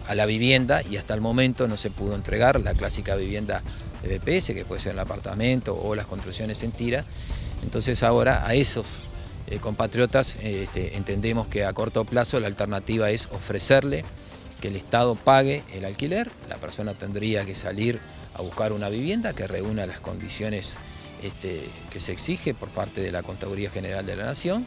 a la vivienda y hasta el momento no se pudo entregar la clásica vivienda de BPS, que puede ser el apartamento o las construcciones en tira. Entonces ahora a esos eh, compatriotas eh, este, entendemos que a corto plazo la alternativa es ofrecerle que el Estado pague el alquiler, la persona tendría que salir a buscar una vivienda que reúna las condiciones este, que se exige por parte de la Contaduría General de la Nación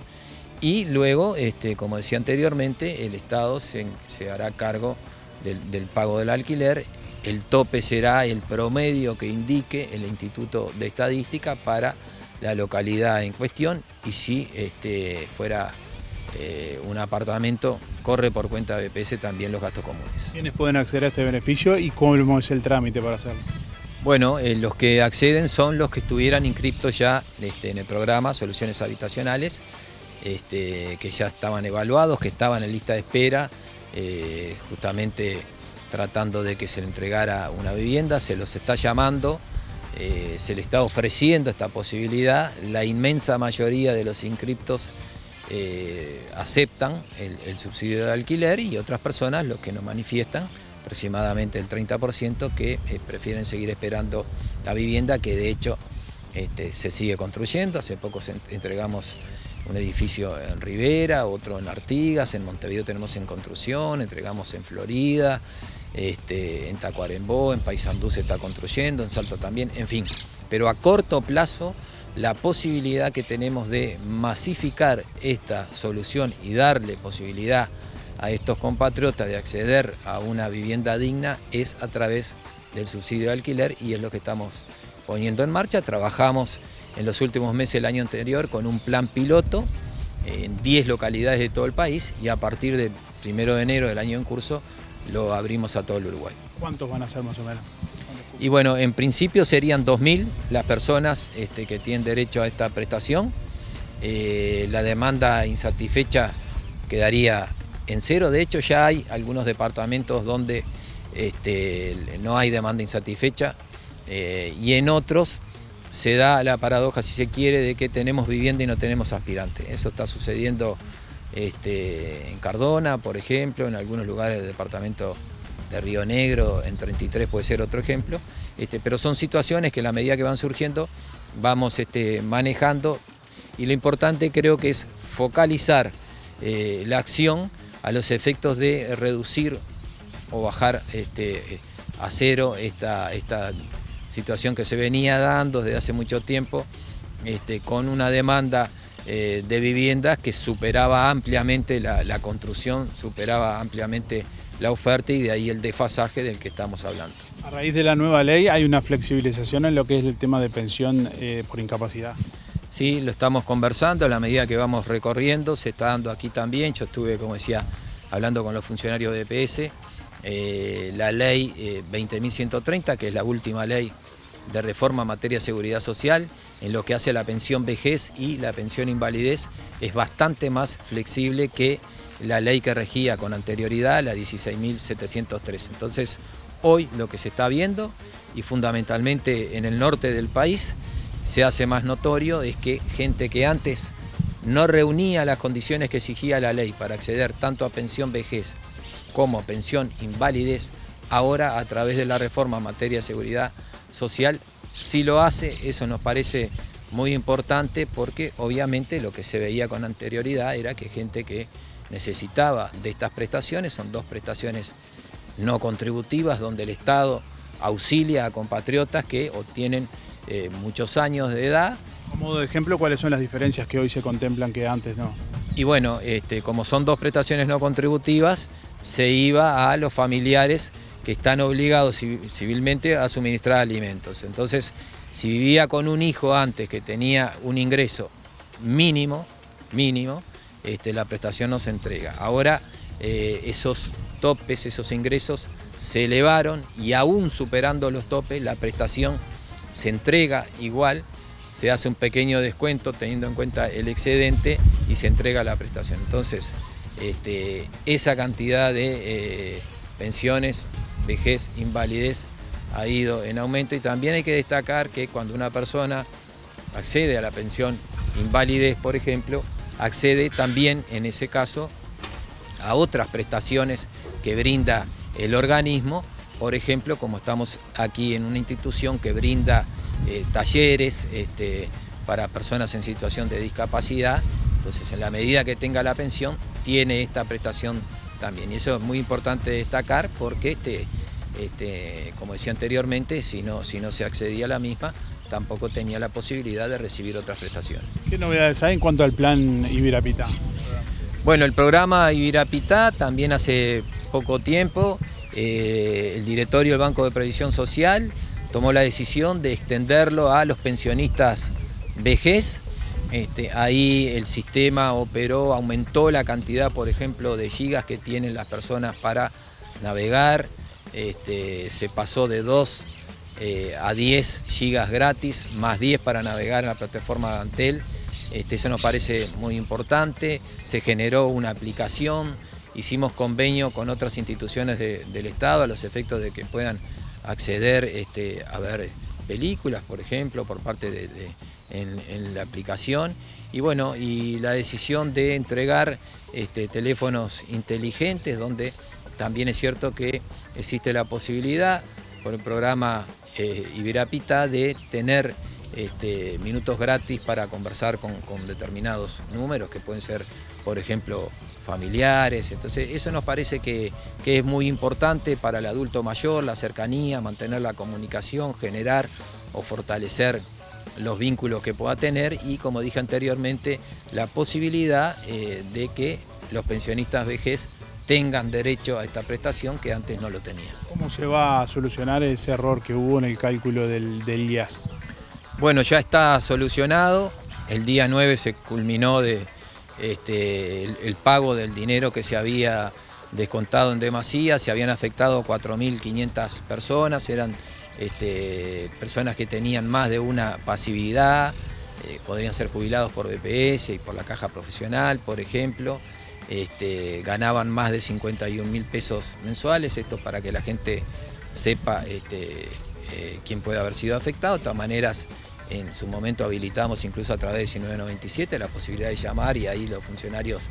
y luego, este, como decía anteriormente, el Estado se, hará cargo del, del pago del alquiler. El tope será el promedio que indique el Instituto de Estadística para la localidad en cuestión y si este, fuera eh, un apartamento, corre por cuenta de BPS también los gastos comunes. ¿Quiénes pueden acceder a este beneficio y cómo es el trámite para hacerlo? Bueno, eh, los que acceden son los que estuvieran inscriptos ya este, en el programa Soluciones Habitacionales, este, que ya estaban evaluados, que estaban en lista de espera, eh, justamente tratando de que se le entregara una vivienda, se los está llamando, eh, se le está ofreciendo esta posibilidad, la inmensa mayoría de los inscriptos eh, aceptan el, subsidio de alquiler y otras personas, los que no manifiestan, aproximadamente el 30%, que eh, prefieren seguir esperando la vivienda que de hecho este, se sigue construyendo. Hace poco entregamos un edificio en Rivera, otro en Artigas, en Montevideo tenemos en construcción, entregamos en Florida, este, en Tacuarembó, en Paysandú se está construyendo, en Salto también, en fin. Pero a corto plazo, la posibilidad que tenemos de masificar esta solución y darle posibilidad a estos compatriotas de acceder a una vivienda digna es a través del subsidio de alquiler y es lo que estamos poniendo en marcha. Trabajamos en los últimos meses del año anterior con un plan piloto en 10 localidades de todo el país y a partir del 1 de enero del año en curso lo abrimos a todo el Uruguay. ¿Cuántos van a ser más o menos? Y bueno, en principio serían 2.000 las personas este, que tienen derecho a esta prestación. Eh, la demanda insatisfecha quedaría en cero. De hecho, ya hay algunos departamentos donde este, no hay demanda insatisfecha eh, y en otros se da la paradoja, si se quiere, de que tenemos vivienda y no tenemos aspirante. Eso está sucediendo este, en Cardona, por ejemplo, en algunos lugares del departamento de Río Negro, en 33 puede ser otro ejemplo, este, pero son situaciones que a la medida que van surgiendo vamos este, manejando. Y lo importante creo que es focalizar eh, la acción a los efectos de reducir o bajar este, a cero esta, esta situación que se venía dando desde hace mucho tiempo, este, con una demanda eh, de viviendas que superaba ampliamente la, la, construcción, superaba ampliamente la oferta y de ahí el desfasaje del que estamos hablando. A raíz de la nueva ley hay una flexibilización en lo que es el tema de pensión eh, por incapacidad. Sí, lo estamos conversando a la medida que vamos recorriendo, se está dando aquí también, yo estuve, como decía, hablando con los funcionarios de EPS, eh, la ley 20.130, que es la última ley de reforma en materia de seguridad social, en lo que hace a la pensión vejez y la pensión invalidez, es bastante más flexible que la ley que regía con anterioridad, la 16.703. Entonces, hoy lo que se está viendo, y fundamentalmente en el norte del país, se hace más notorio, es que gente que antes no reunía las condiciones que exigía la ley para acceder tanto a pensión vejez como a pensión invalidez, ahora a través de la reforma en materia de seguridad social sí lo hace, eso nos parece muy importante porque obviamente lo que se veía con anterioridad era que gente que necesitaba de estas prestaciones, son dos prestaciones no contributivas donde el Estado auxilia a compatriotas que obtienen eh, muchos años de edad. Como modo de ejemplo, ¿cuáles son las diferencias que hoy se contemplan que antes no? Y bueno, este, como son dos prestaciones no contributivas, se iba a los familiares que están obligados civilmente a suministrar alimentos. Entonces, si vivía con un hijo antes que tenía un ingreso mínimo, mínimo, este, la prestación no se entrega. Ahora eh, esos topes, esos ingresos se elevaron y aún superando los topes, la prestación se entrega igual, se hace un pequeño descuento teniendo en cuenta el excedente y se entrega la prestación. Entonces, este, esa cantidad de eh, pensiones vejez, invalidez ha ido en aumento y también hay que destacar que cuando una persona accede a la pensión invalidez, por ejemplo, accede también en ese caso a otras prestaciones que brinda el organismo, por ejemplo, como estamos aquí en una institución que brinda eh, talleres este, para personas en situación de discapacidad, entonces en la medida que tenga la pensión, tiene esta prestación también. Y eso es muy importante destacar porque, este, este, como decía anteriormente, si no, si no se accedía a la misma, tampoco tenía la posibilidad de recibir otras prestaciones. ¿Qué novedades hay en cuanto al plan Ibirapita? Bueno, el programa Ibirapita también hace poco tiempo, eh, el directorio del Banco de Previsión Social tomó la decisión de extenderlo a los pensionistas vejez este, ahí el sistema operó, aumentó la cantidad, por ejemplo, de gigas que tienen las personas para navegar. Este, se pasó de 2 eh, a 10 gigas gratis, más 10 para navegar en la plataforma de Antel. Este, eso nos parece muy importante. Se generó una aplicación, hicimos convenio con otras instituciones del Estado a los efectos de que puedan acceder a ver películas, por ejemplo, por parte de la aplicación. Y bueno, y la decisión de entregar este, teléfonos inteligentes, donde también es cierto que existe la posibilidad por el programa eh, Ibirapita de tener este, minutos gratis para conversar con, determinados números que pueden ser, por ejemplo, familiares. Entonces, eso nos parece que, que, es muy importante para el adulto mayor, la cercanía, mantener la comunicación, generar o fortalecer los vínculos que pueda tener y, como dije anteriormente, la posibilidad eh, de que los pensionistas vejez tengan derecho a esta prestación que antes no lo tenían. ¿Cómo se va a solucionar ese error que hubo en el cálculo del, del IAS? Bueno, ya está solucionado. El día 9 se culminó de, este, el, el pago del dinero que se había descontado en demasía, se habían afectado 4.500 personas, eran este, personas que tenían más de una pasividad, eh, podrían ser jubilados por BPS y por la caja profesional, por ejemplo, este, ganaban más de 51 mil pesos mensuales, esto para que la gente sepa este, eh, quién puede haber sido afectado, de todas maneras en su momento habilitamos incluso a través de 1997 la posibilidad de llamar y ahí los funcionarios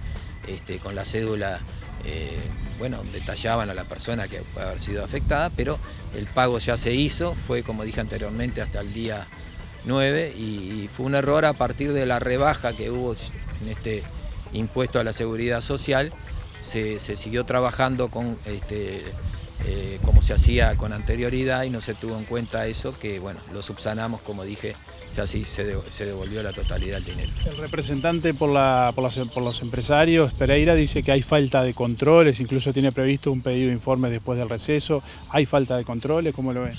este, con la cédula eh, bueno, detallaban a la persona que puede haber sido afectada, pero el pago ya se hizo, fue como dije anteriormente hasta el día 9 y, fue un error a partir de la rebaja que hubo en este impuesto a la seguridad social, se, siguió trabajando con este, eh, como se hacía con anterioridad y no se tuvo en cuenta eso, que bueno, lo subsanamos como dije ya sí se, devolvió la totalidad del dinero. El representante por, la, por, los empresarios, Pereira, dice que hay falta de controles, incluso tiene previsto un pedido de informe después del receso. ¿Hay falta de controles? ¿Cómo lo ven?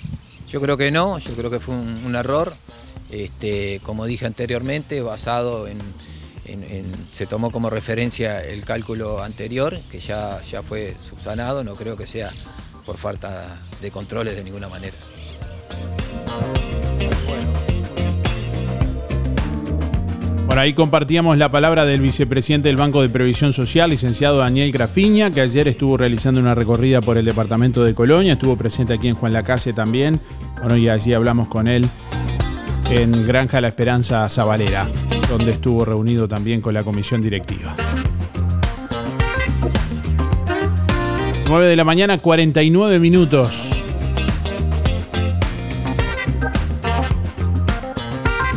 Yo creo que no, yo creo que fue un, error, este, como dije anteriormente, basado en, se tomó como referencia el cálculo anterior, que ya, ya fue subsanado, no creo que sea por falta de controles de ninguna manera. Por ahí compartíamos la palabra del vicepresidente del Banco de Previsión Social, licenciado Daniel Grafiña, que ayer estuvo realizando una recorrida por el departamento de Colonia, estuvo presente aquí en Juan Lacase también. Bueno, y allí hablamos con él en Granja La Esperanza Zabalera, donde estuvo reunido también con la comisión directiva. 9 de la mañana, 49 minutos.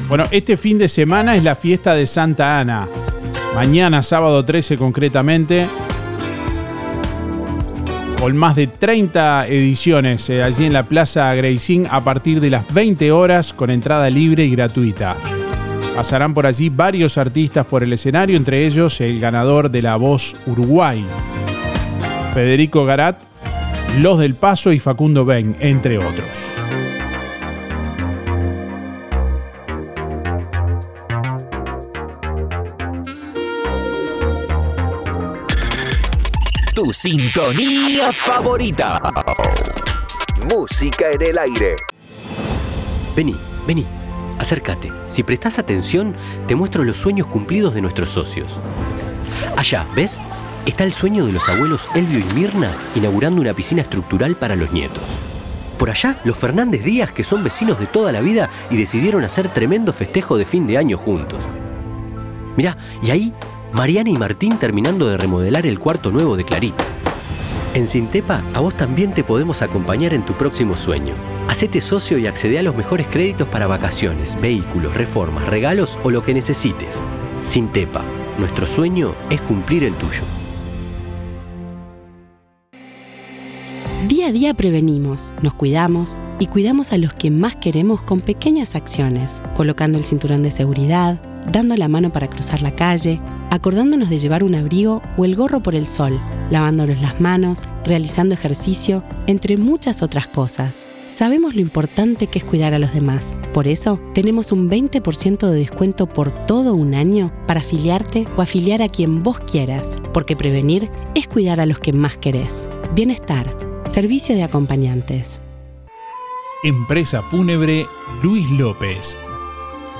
Bueno, este fin de semana es la fiesta de Santa Ana. Mañana, sábado 13 concretamente, con más de 30 ediciones eh, allí en la Plaza Greising a partir de las 20 horas con entrada libre y gratuita. Pasarán por allí varios artistas por el escenario, entre ellos el ganador de La Voz Uruguay, Federico Garat, Los del Paso y Facundo Ben, entre otros. tu sintonía favorita. Música en el aire. Vení, vení, acércate. Si prestas atención, te muestro los sueños cumplidos de nuestros socios. Allá, ¿ves? Está el sueño de los abuelos Elvio y Mirna inaugurando una piscina estructural para los nietos. Por allá, los Fernández Díaz, que son vecinos de toda la vida y decidieron hacer tremendo festejo de fin de año juntos. Mirá, y ahí Mariana y Martín terminando de remodelar el cuarto nuevo de Clarita. En Sintepa, a vos también te podemos acompañar en tu próximo sueño. Hacete socio y accede a los mejores créditos para vacaciones, vehículos, reformas, regalos o lo que necesites. Sintepa, nuestro sueño es cumplir el tuyo. Día a día prevenimos, nos cuidamos y cuidamos a los que más queremos con pequeñas acciones, colocando el cinturón de seguridad, dando la mano para cruzar la calle, acordándonos de llevar un abrigo o el gorro por el sol, lavándonos las manos, realizando ejercicio, entre muchas otras cosas. Sabemos lo importante que es cuidar a los demás. Por eso, tenemos un 20% de descuento por todo un año para afiliarte o afiliar a quien vos quieras, porque prevenir es cuidar a los que más querés. Bienestar, servicio de acompañantes. Empresa Fúnebre Luis López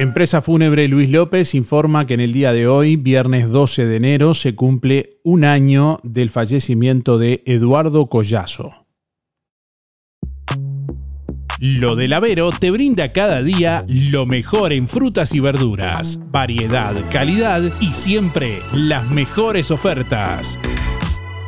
Empresa Fúnebre Luis López informa que en el día de hoy, viernes 12 de enero, se cumple un año del fallecimiento de Eduardo Collazo. Lo del Avero te brinda cada día lo mejor en frutas y verduras, variedad, calidad y siempre las mejores ofertas.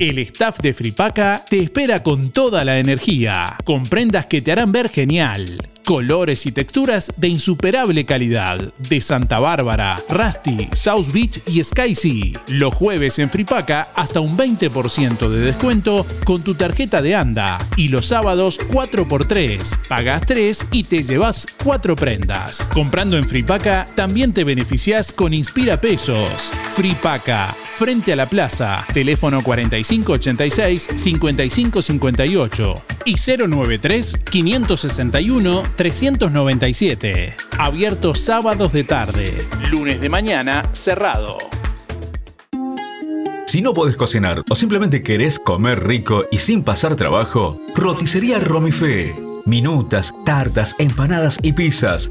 El staff de Fripaca te espera con toda la energía, con prendas que te harán ver genial. Colores y texturas de insuperable calidad. De Santa Bárbara, Rusty, South Beach y Sky. Los jueves en Fripaca hasta un 20% de descuento con tu tarjeta de ANDA. Y los sábados 4x3. Pagas 3 y te llevas 4 prendas. Comprando en Fripaca también te beneficias con Inspira Pesos. Fripaca, frente a la plaza. Teléfono 4586-5558 y 093-561-397. Abierto sábados de tarde, lunes de mañana cerrado. Si no podés cocinar o simplemente querés comer rico y sin pasar trabajo, roticería Romifé. Minutas, tartas, empanadas y pizzas.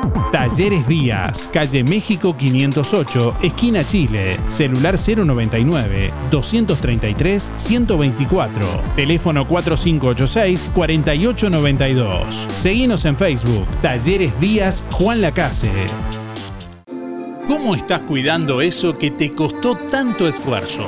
Talleres Díaz, calle México 508, esquina Chile, celular 099 233 124, teléfono 4586 4892. Seguinos en Facebook, Talleres Díaz Juan Lacase. ¿Cómo estás cuidando eso que te costó tanto esfuerzo?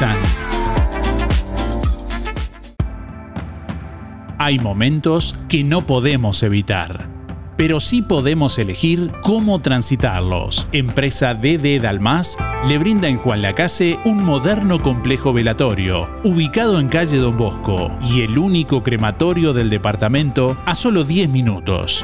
Hay momentos que no podemos evitar, pero sí podemos elegir cómo transitarlos. Empresa DD Dalmas le brinda en Juan Lacase un moderno complejo velatorio, ubicado en calle Don Bosco, y el único crematorio del departamento a solo 10 minutos.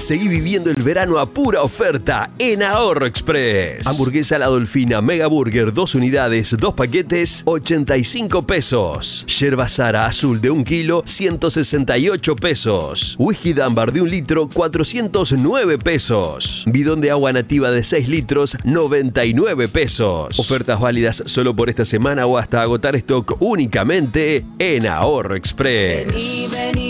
Seguí viviendo el verano a pura oferta en Ahorro Express. Hamburguesa La Dolfina Mega Burger, 2 unidades, 2 paquetes, 85 pesos. Yerba Sara Azul de 1 kilo, 168 pesos. Whisky Dambar de 1 litro, 409 pesos. Bidón de agua nativa de 6 litros, 99 pesos. Ofertas válidas solo por esta semana o hasta agotar stock únicamente en Ahorro Express. Vení,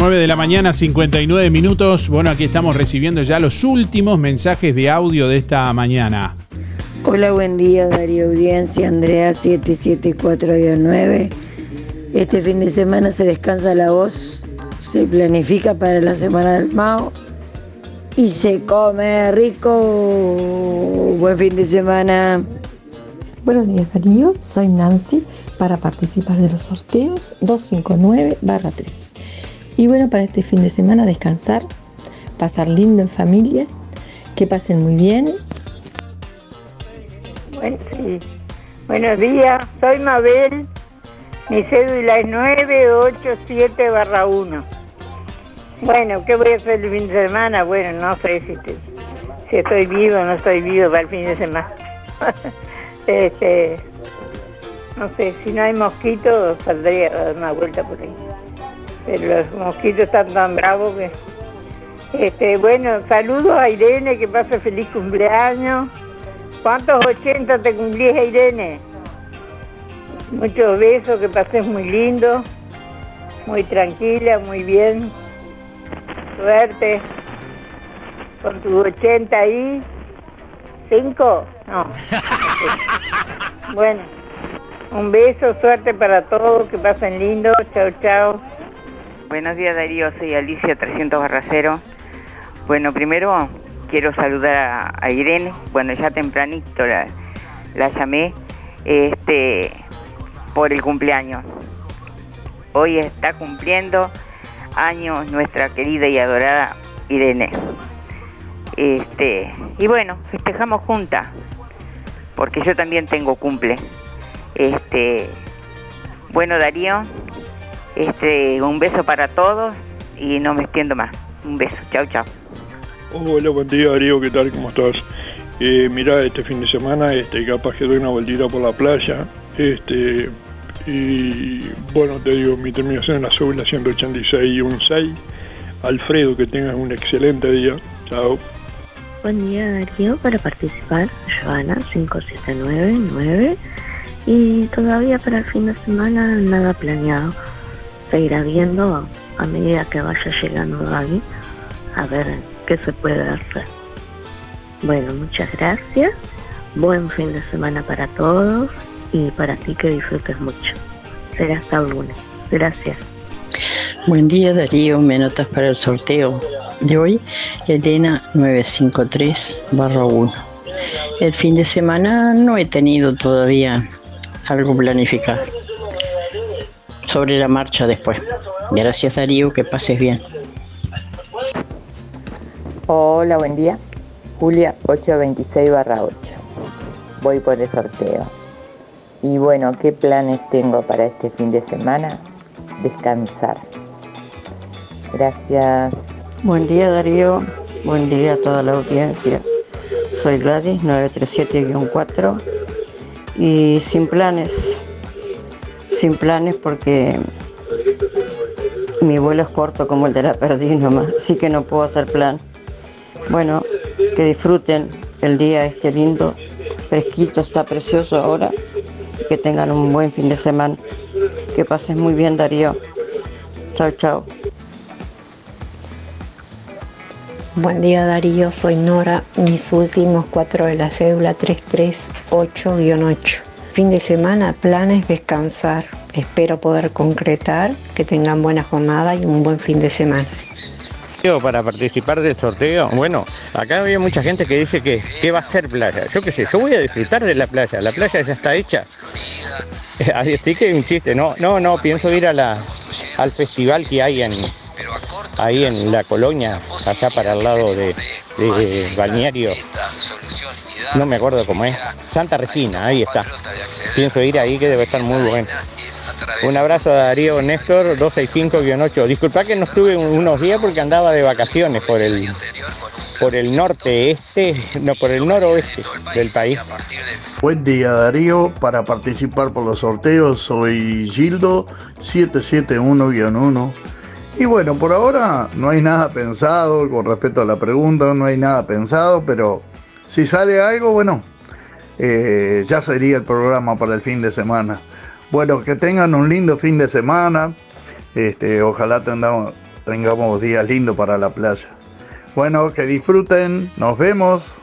9 de la mañana, 59 minutos. Bueno, aquí estamos recibiendo ya los últimos mensajes de audio de esta mañana. Hola, buen día, Darío Audiencia, Andrea 774-9. Este fin de semana se descansa la voz, se planifica para la semana del Mao y se come rico. Buen fin de semana. Buenos días Darío, soy Nancy para participar de los sorteos 259-3. Y bueno, para este fin de semana descansar, pasar lindo en familia, que pasen muy bien. Buen- sí. Buenos días, soy Mabel, mi cédula es 987 barra 1. Bueno, ¿qué voy a hacer el fin de semana? Bueno, no sé si, te- si estoy vivo o no estoy vivo para el fin de semana. [laughs] este, no sé, si no hay mosquitos, saldría a dar una vuelta por ahí. Pero los mosquitos están tan bravos que... Este, bueno, saludos a Irene, que pase feliz cumpleaños. ¿Cuántos 80 te cumplís, Irene? Muchos besos, que pases muy lindo, muy tranquila, muy bien. Suerte con tus 80 ahí. ¿Cinco? No. [laughs] bueno, un beso, suerte para todos, que pasen lindo. Chao, chao. Buenos días Darío, soy Alicia 300 Barracero. Bueno, primero quiero saludar a, Irene, bueno ya tempranito la, la llamé, este, por el cumpleaños. Hoy está cumpliendo años nuestra querida y adorada Irene. Este, y bueno, festejamos juntas, porque yo también tengo cumple. Este, bueno Darío, este, un beso para todos y no me extiendo más. Un beso, chao, chao. Hola, buen día Darío, ¿qué tal? ¿Cómo estás? Eh, mira, este fin de semana este, capaz que doy una vueltita por la playa. Este, y bueno, te digo, mi terminación en la cédula 186 y un 6. Alfredo, que tengas un excelente día. Chao. Buen día Darío, para participar, Joana 5799 y todavía para el fin de semana nada planeado. Se irá viendo a medida que vaya llegando Gaby a ver qué se puede hacer. Bueno, muchas gracias, buen fin de semana para todos y para ti que disfrutes mucho. Será hasta el lunes. Gracias. Buen día Darío, me notas para el sorteo de hoy, Elena 953 1. El fin de semana no he tenido todavía algo planificado. Sobre la marcha después. Gracias Darío, que pases bien. Hola, buen día. Julia 826 barra 8. Voy por el sorteo. Y bueno, ¿qué planes tengo para este fin de semana? Descansar. Gracias. Buen día Darío, buen día a toda la audiencia. Soy Gladys 937-4 y sin planes, sin planes porque mi vuelo es corto como el de la perdiz nomás, así que no puedo hacer plan. Bueno, que disfruten el día este lindo, fresquito, está precioso ahora, que tengan un buen fin de semana, que pasen muy bien Darío. Chao, chao. Buen día Darío, soy Nora, mis últimos cuatro de la cédula 338-8. Fin de semana, planes, descansar. Espero poder concretar, que tengan buena jornada y un buen fin de semana. Para participar del sorteo, bueno, acá había mucha gente que dice que, que va a ser playa. Yo qué sé, yo voy a disfrutar de la playa, la playa ya está hecha. [laughs] Así que un chiste, no, no, no, pienso ir a la, al festival que hay en, ahí en la colonia, allá para el lado de, de Balneario. No me acuerdo cómo es. Santa Regina, ahí está. Pienso ir ahí que debe estar muy bueno. Un abrazo a Darío Néstor 265-8. Disculpa que no estuve unos días porque andaba de vacaciones por el por el norte este, no por el noroeste del país. Buen día Darío, para participar por los sorteos soy Gildo 771-1. Y bueno, por ahora no hay nada pensado con respecto a la pregunta, no hay nada pensado, pero si sale algo, bueno, eh, ya sería el programa para el fin de semana. Bueno, que tengan un lindo fin de semana. Este, ojalá tengamos, tengamos días lindos para la playa. Bueno, que disfruten. Nos vemos.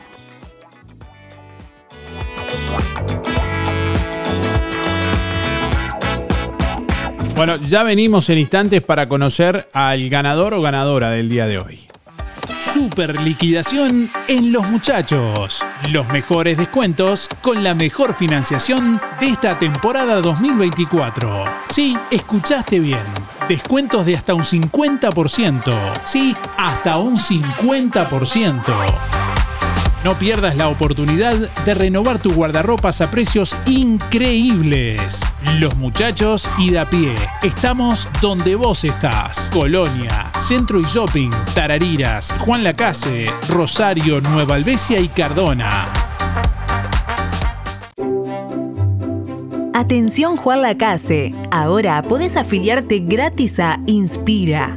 Bueno, ya venimos en instantes para conocer al ganador o ganadora del día de hoy. Super liquidación en Los Muchachos. Los mejores descuentos con la mejor financiación de esta temporada 2024. Sí, escuchaste bien. Descuentos de hasta un 50%. Sí, hasta un 50%. No pierdas la oportunidad de renovar tu guardarropas a precios increíbles. Los muchachos y de a pie. Estamos donde vos estás. Colonia, Centro y Shopping, Tarariras, Juan Lacase, Rosario, Nueva Albesia y Cardona. Atención Juan Lacase, ahora podés afiliarte gratis a Inspira.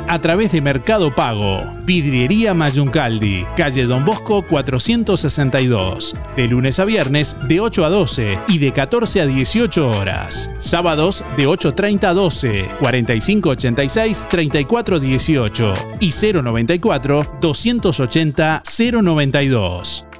a través de Mercado Pago. Vidriería Mayuncaldi, calle Don Bosco 462. De lunes a viernes de 8 a 12 y de 14 a 18 horas. Sábados de 8.30 a 12, 4586 3418 y 094 280 092.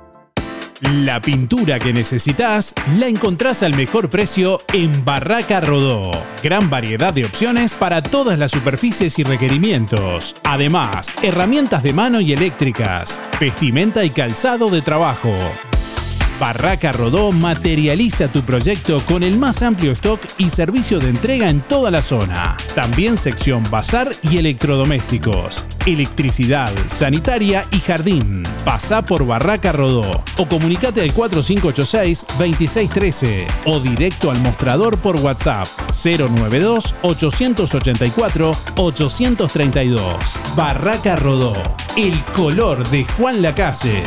La pintura que necesitas la encontrás al mejor precio en Barraca Rodó. Gran variedad de opciones para todas las superficies y requerimientos. Además, herramientas de mano y eléctricas, vestimenta y calzado de trabajo. Barraca Rodó materializa tu proyecto con el más amplio stock y servicio de entrega en toda la zona. También sección bazar y electrodomésticos, electricidad, sanitaria y jardín. Pasá por Barraca Rodó o comunicate al 4586-2613 o directo al mostrador por WhatsApp 092-884-832. Barraca Rodó, el color de Juan Lacase.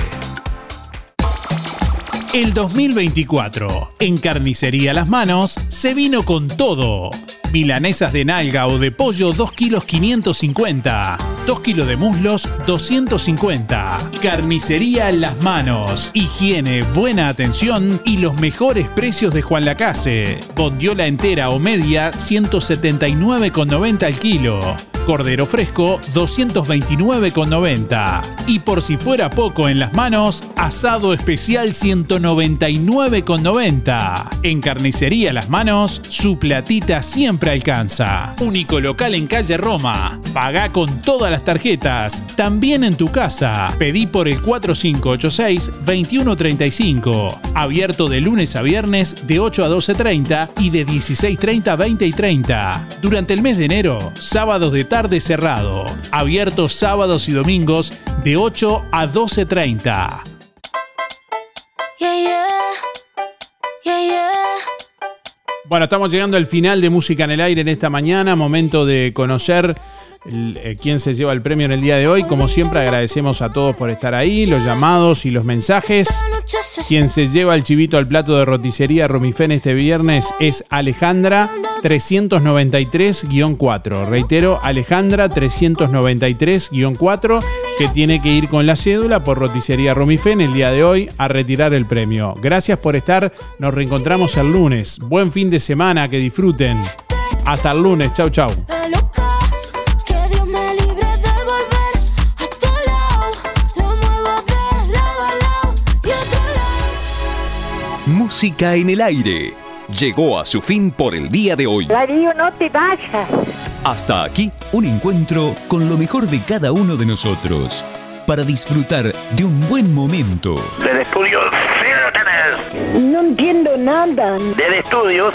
El 2024, en Carnicería Las Manos, se vino con todo. Milanesas de nalga o de pollo 2 kilos 550. 2 kilos de muslos 250. Carnicería Las Manos. Higiene, buena atención y los mejores precios de Juan Lacase. Bondiola entera o media 179,90 al kilo. Cordero fresco 229,90. Y por si fuera poco en las manos, asado especial 199,90. En carnicería Las Manos, su platita siempre alcanza. Único local en calle Roma. Paga con todas las tarjetas, también en tu casa. Pedí por el 4586-2135. Abierto de lunes a viernes de 8 a 12.30 y de 16.30 a 20 y 30. Durante el mes de enero, sábados de tarde cerrado. Abierto sábados y domingos de 8 a 12.30. Yeah, yeah. Yeah, yeah. Bueno, estamos llegando al final de Música en el Aire en esta mañana. Momento de conocer eh, quién se lleva el premio en el día de hoy. Como siempre, agradecemos a todos por estar ahí, los llamados y los mensajes. Quien se lleva el chivito al plato de roticería Romifén este viernes es Alejandra 393-4. Reitero, Alejandra 393-4, que tiene que ir con la cédula por roticería Romifén el día de hoy a retirar el premio. Gracias por estar. Nos reencontramos el lunes. Buen fin de semana, que disfruten. Hasta el lunes. Chau, chau. Música en el aire. Llegó a su fin por el día de hoy. Darío, no te vayas. Hasta aquí un encuentro con lo mejor de cada uno de nosotros para disfrutar de un buen momento. Desde estudios, ustedes. No entiendo nada. Desde estudios,